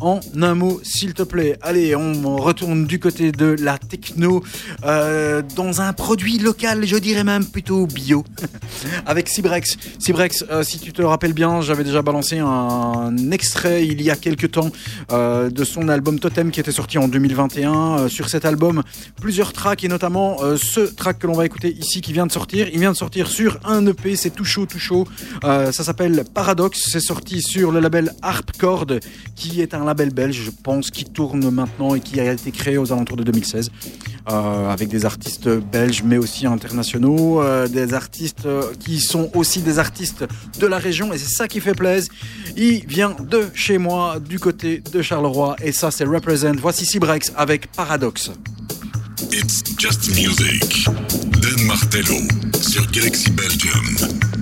en un mot, s'il te plaît. Allez, on retourne du côté de la techno euh, dans un produit local, je dirais même plutôt bio, avec Cybrex. Cybrex, euh, si tu te rappelles bien, j'avais déjà balancé un extrait il y a quelques temps euh, de son album Totem qui était sorti en 2021. Euh, sur cet album, plusieurs tracks et notamment ce track que l'on va écouter ici qui vient de sortir. Il vient de sortir sur un EP, c'est tout chaud, tout chaud. Ça s'appelle Paradox, c'est sorti sur le label Harpcord qui est un label belge, je pense, qui tourne maintenant et qui a été créé aux alentours de 2016, euh, avec des artistes belges, mais aussi internationaux, euh, des artistes euh, qui sont aussi des artistes de la région, et c'est ça qui fait plaisir. Il vient de chez moi, du côté de Charleroi, et ça, c'est Represent. Voici Cybrex avec Paradox. It's just music. Martello sur Galaxy Belgium.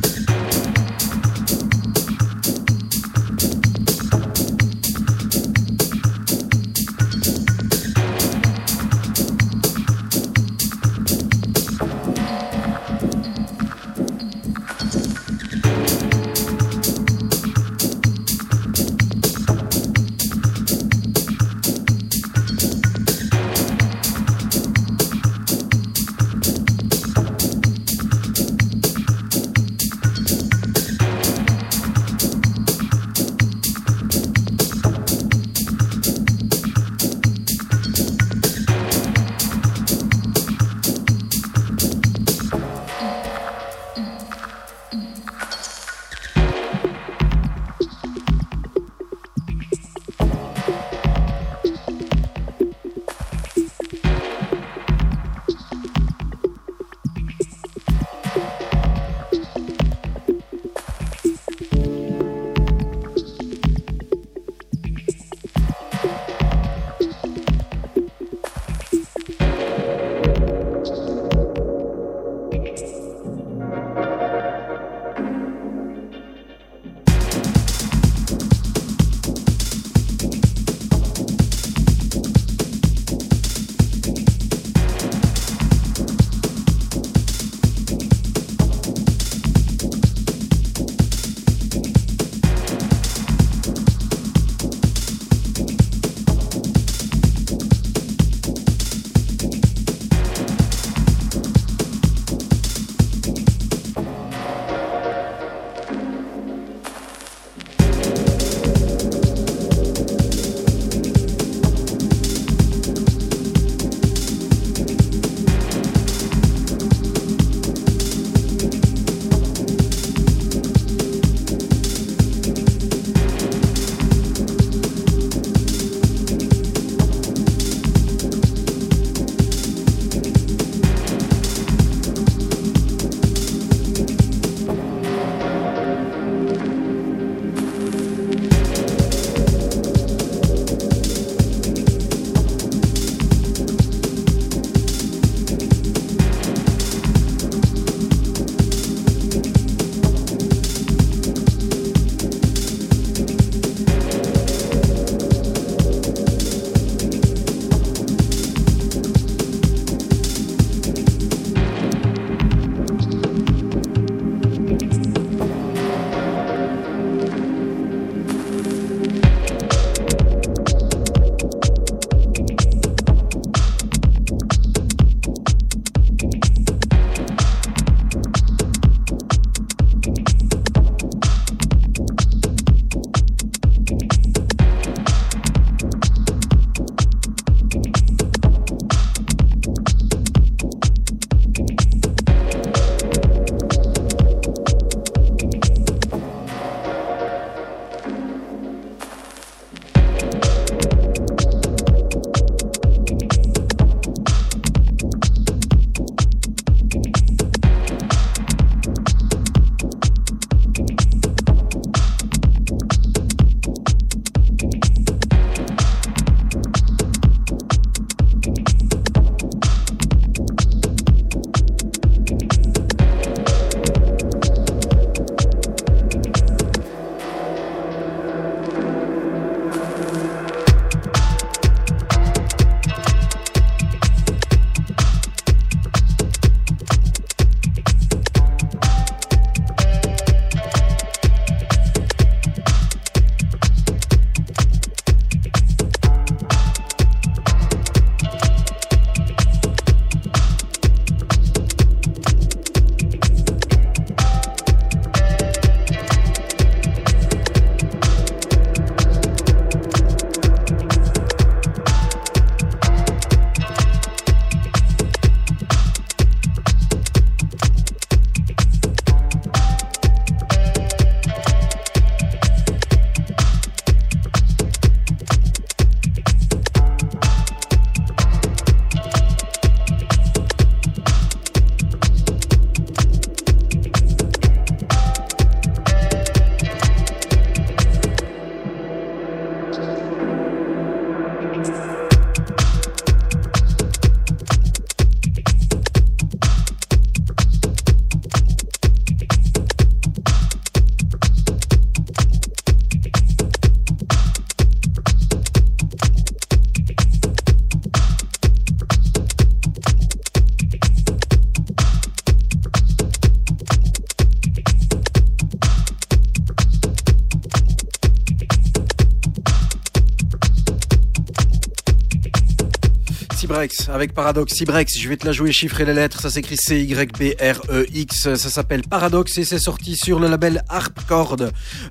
Cybrex avec Paradox. Cybrex, je vais te la jouer chiffrer les lettres. Ça s'écrit C-Y-B-R-E-X. Ça s'appelle Paradox et c'est sorti sur le label Harpcord.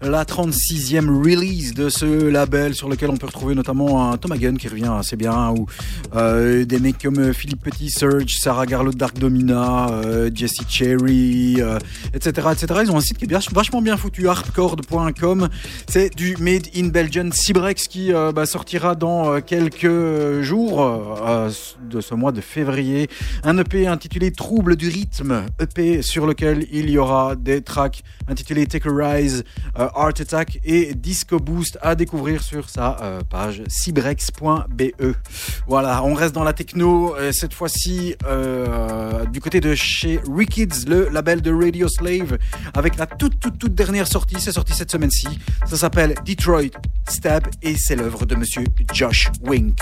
La 36e release de ce label sur lequel on peut retrouver notamment un Tom Hagen qui revient assez bien ou euh, des mecs comme euh, Philippe Petit, Surge, Sarah Garlow, Dark Domina, euh, Jesse Cherry, etc., etc. Ils ont un site qui est vachement bien foutu, harpcord.com. C'est du Made in Belgium Cybrex qui euh, bah, sortira dans euh, quelques jours euh, de ce mois de février. Un EP intitulé Trouble du rythme, EP sur lequel il y aura des tracks intitulés Take a Rise, euh, Art Attack et Disco Boost à découvrir sur sa page cybrex.be. Voilà, on reste dans la techno, cette fois-ci du côté de chez Rikids, le label de Radio Slave, avec la toute toute toute dernière sortie, c'est sorti cette semaine-ci. S'appelle Detroit Stab et c'est l'œuvre de monsieur Josh Wink.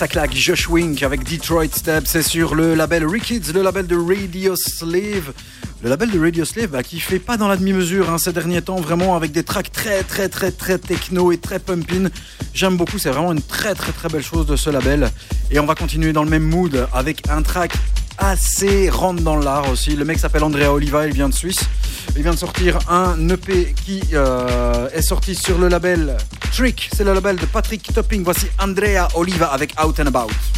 Ça claque. Josh Wink avec Detroit Step. C'est sur le label Rikids, le label de Radio Slave. Le label de Radio Slave bah, qui fait pas dans la demi-mesure hein, ces derniers temps, vraiment avec des tracks très très très très techno et très pumpin. J'aime beaucoup, c'est vraiment une très très très belle chose de ce label. Et on va continuer dans le même mood avec un track assez rentre dans l'art aussi. Le mec s'appelle Andrea Oliva, il vient de Suisse. Il vient de sortir un EP qui euh, est sorti sur le label Trick. C'est le label de Patrick Topping. Voici Andrea Oliva avec Out and About.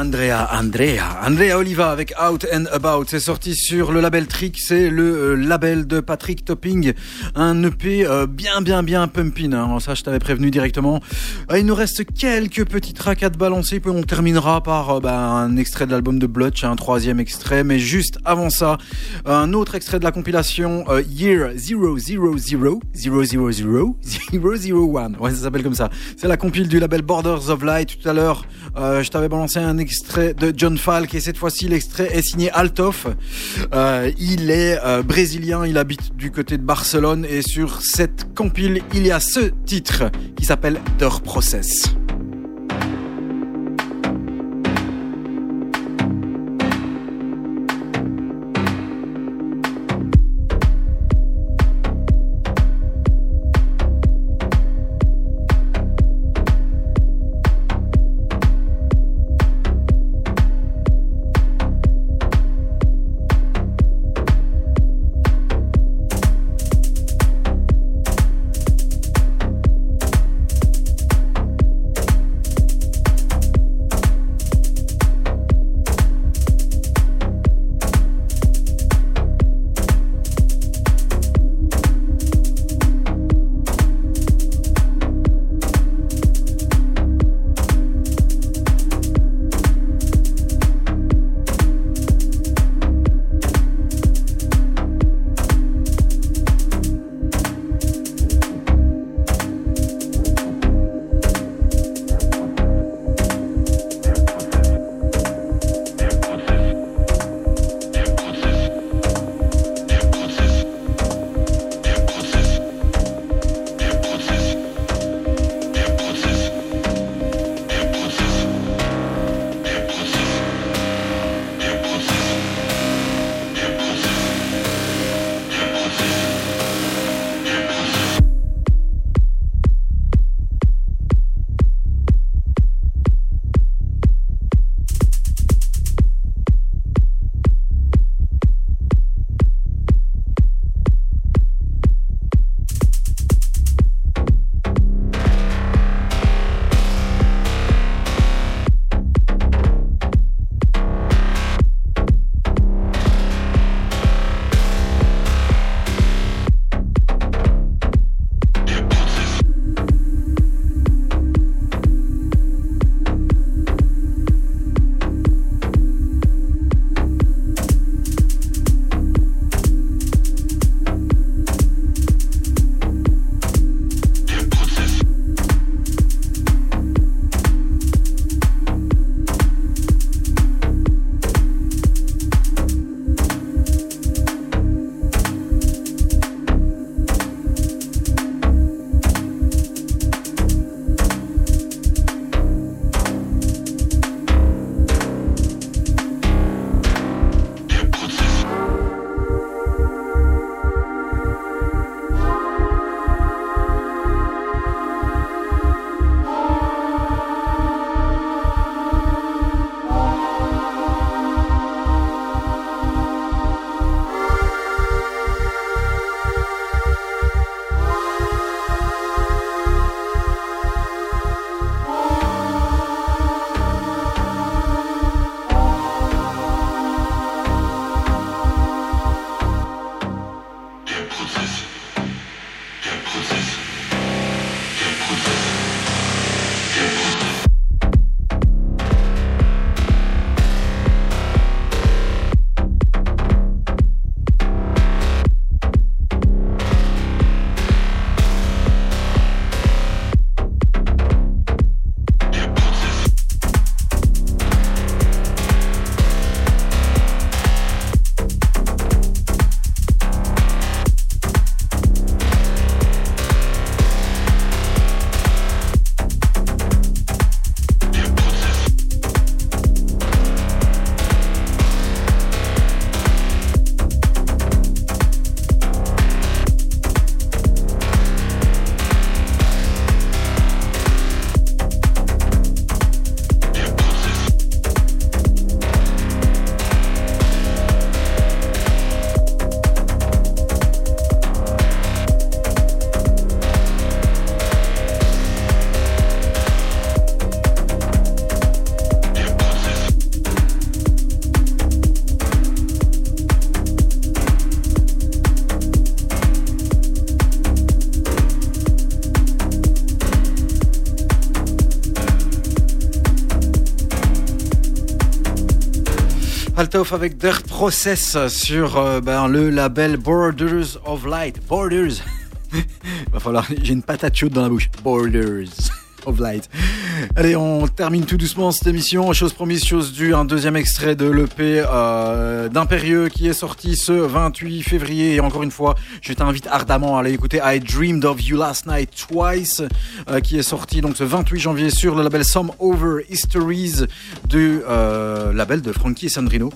Andrea, Andrea, Andrea Oliva avec Out and About. C'est sorti sur le label Trick, c'est le euh, label de Patrick Topping. Un EP euh, bien, bien, bien pumping. Hein. Ça, je t'avais prévenu directement. Euh, il nous reste quelques petits tracks à te balancer, puis on terminera par bah, un extrait de l'album de Blotch, un troisième extrait. Mais juste avant ça, un autre extrait de la compilation Year 000 000 001. Ouais, ça s'appelle comme ça. C'est la compile du label Borders of Light. Tout à l'heure, je t'avais balancé un extrait de John Falk et cette fois-ci l'extrait est signé Altoff. Euh, il est euh, brésilien, il habite du côté de Barcelone et sur cette compile, il y a ce titre qui s'appelle Their Process. Althoff avec Der Process sur euh, ben, le label Borders of Light. Borders. Va falloir, j'ai une patate chaude dans la bouche. Borders of Light. Allez, on termine tout doucement cette émission. Chose promise, chose due. Un deuxième extrait de l'EP euh, d'Impérieux qui est sorti ce 28 février. Et encore une fois, je t'invite ardemment à aller écouter I Dreamed of You Last Night Twice, euh, qui est sorti donc ce 28 janvier sur le label Some Over Histories du euh, label de Frankie Sandrino.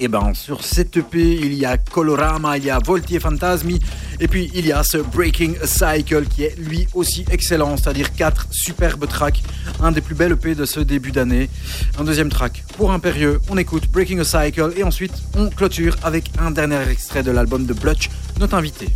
Et ben sur cette EP, il y a Colorama, il y a Volti et Fantasmi, et puis il y a ce Breaking a Cycle qui est lui aussi excellent, c'est-à-dire quatre superbes tracks, un des plus belles EP de ce début d'année. Un deuxième track pour Impérieux, on écoute Breaking a Cycle, et ensuite on clôture avec un dernier extrait de l'album de Blutch, notre invité.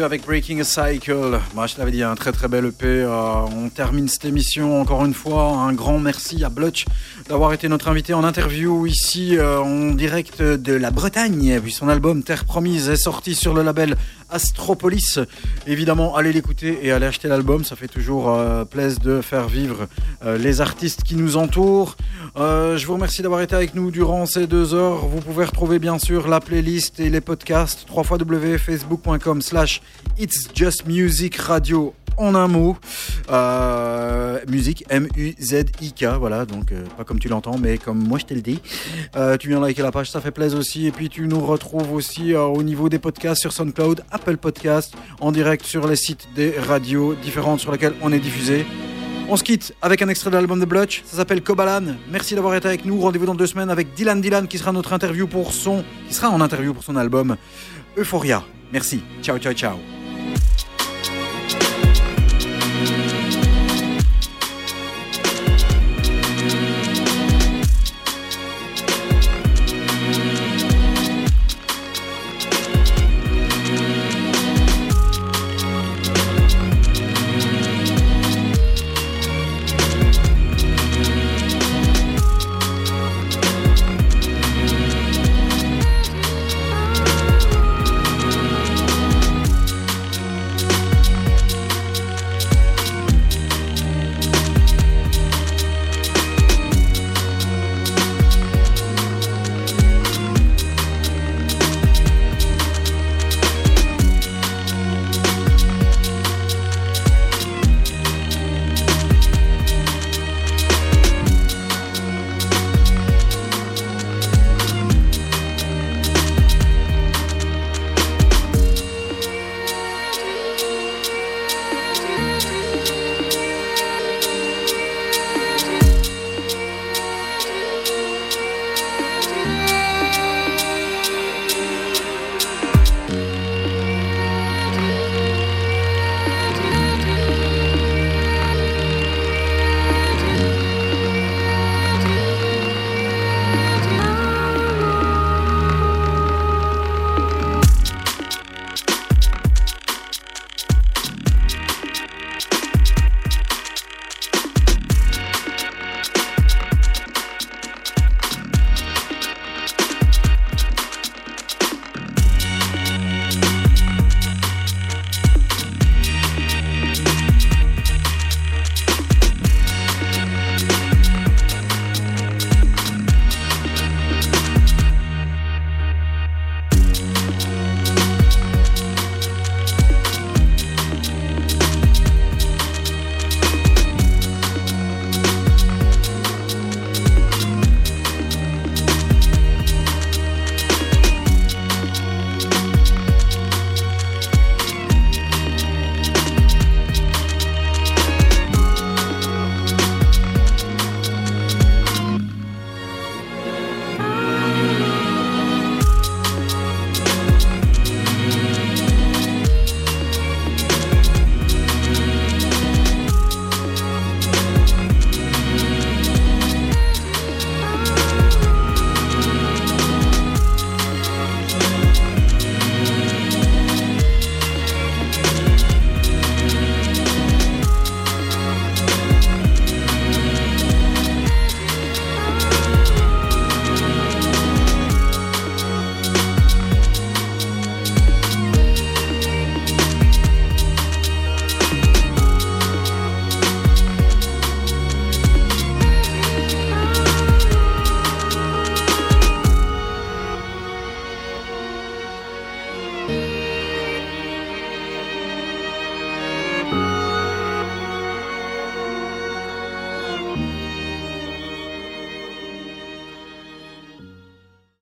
Avec Breaking a Cycle. Moi, je t'avais dit, un très très bel EP. Euh, on termine cette émission encore une fois. Un grand merci à Blutch d'avoir été notre invité en interview ici euh, en direct de la Bretagne. Puis son album Terre Promise est sorti sur le label Astropolis. Évidemment, allez l'écouter et allez acheter l'album. Ça fait toujours euh, plaisir de faire vivre les artistes qui nous entourent. Euh, je vous remercie d'avoir été avec nous durant ces deux heures. Vous pouvez retrouver bien sûr la playlist et les podcasts www.facebook.com slash It's Just Music Radio en un mot. Euh, musique M-U-Z-I-K, voilà, donc euh, pas comme tu l'entends, mais comme moi je te le dis. Tu viens liker la page, ça fait plaisir aussi. Et puis tu nous retrouves aussi au niveau des podcasts sur SoundCloud, Apple Podcasts, en direct sur les sites des radios différentes sur lesquelles on est diffusé. On se quitte avec un extrait de l'album de Blutch, ça s'appelle Kobalan. Merci d'avoir été avec nous. Rendez-vous dans deux semaines avec Dylan Dylan qui sera notre interview pour son, qui sera en interview pour son album Euphoria. Merci. Ciao, ciao, ciao.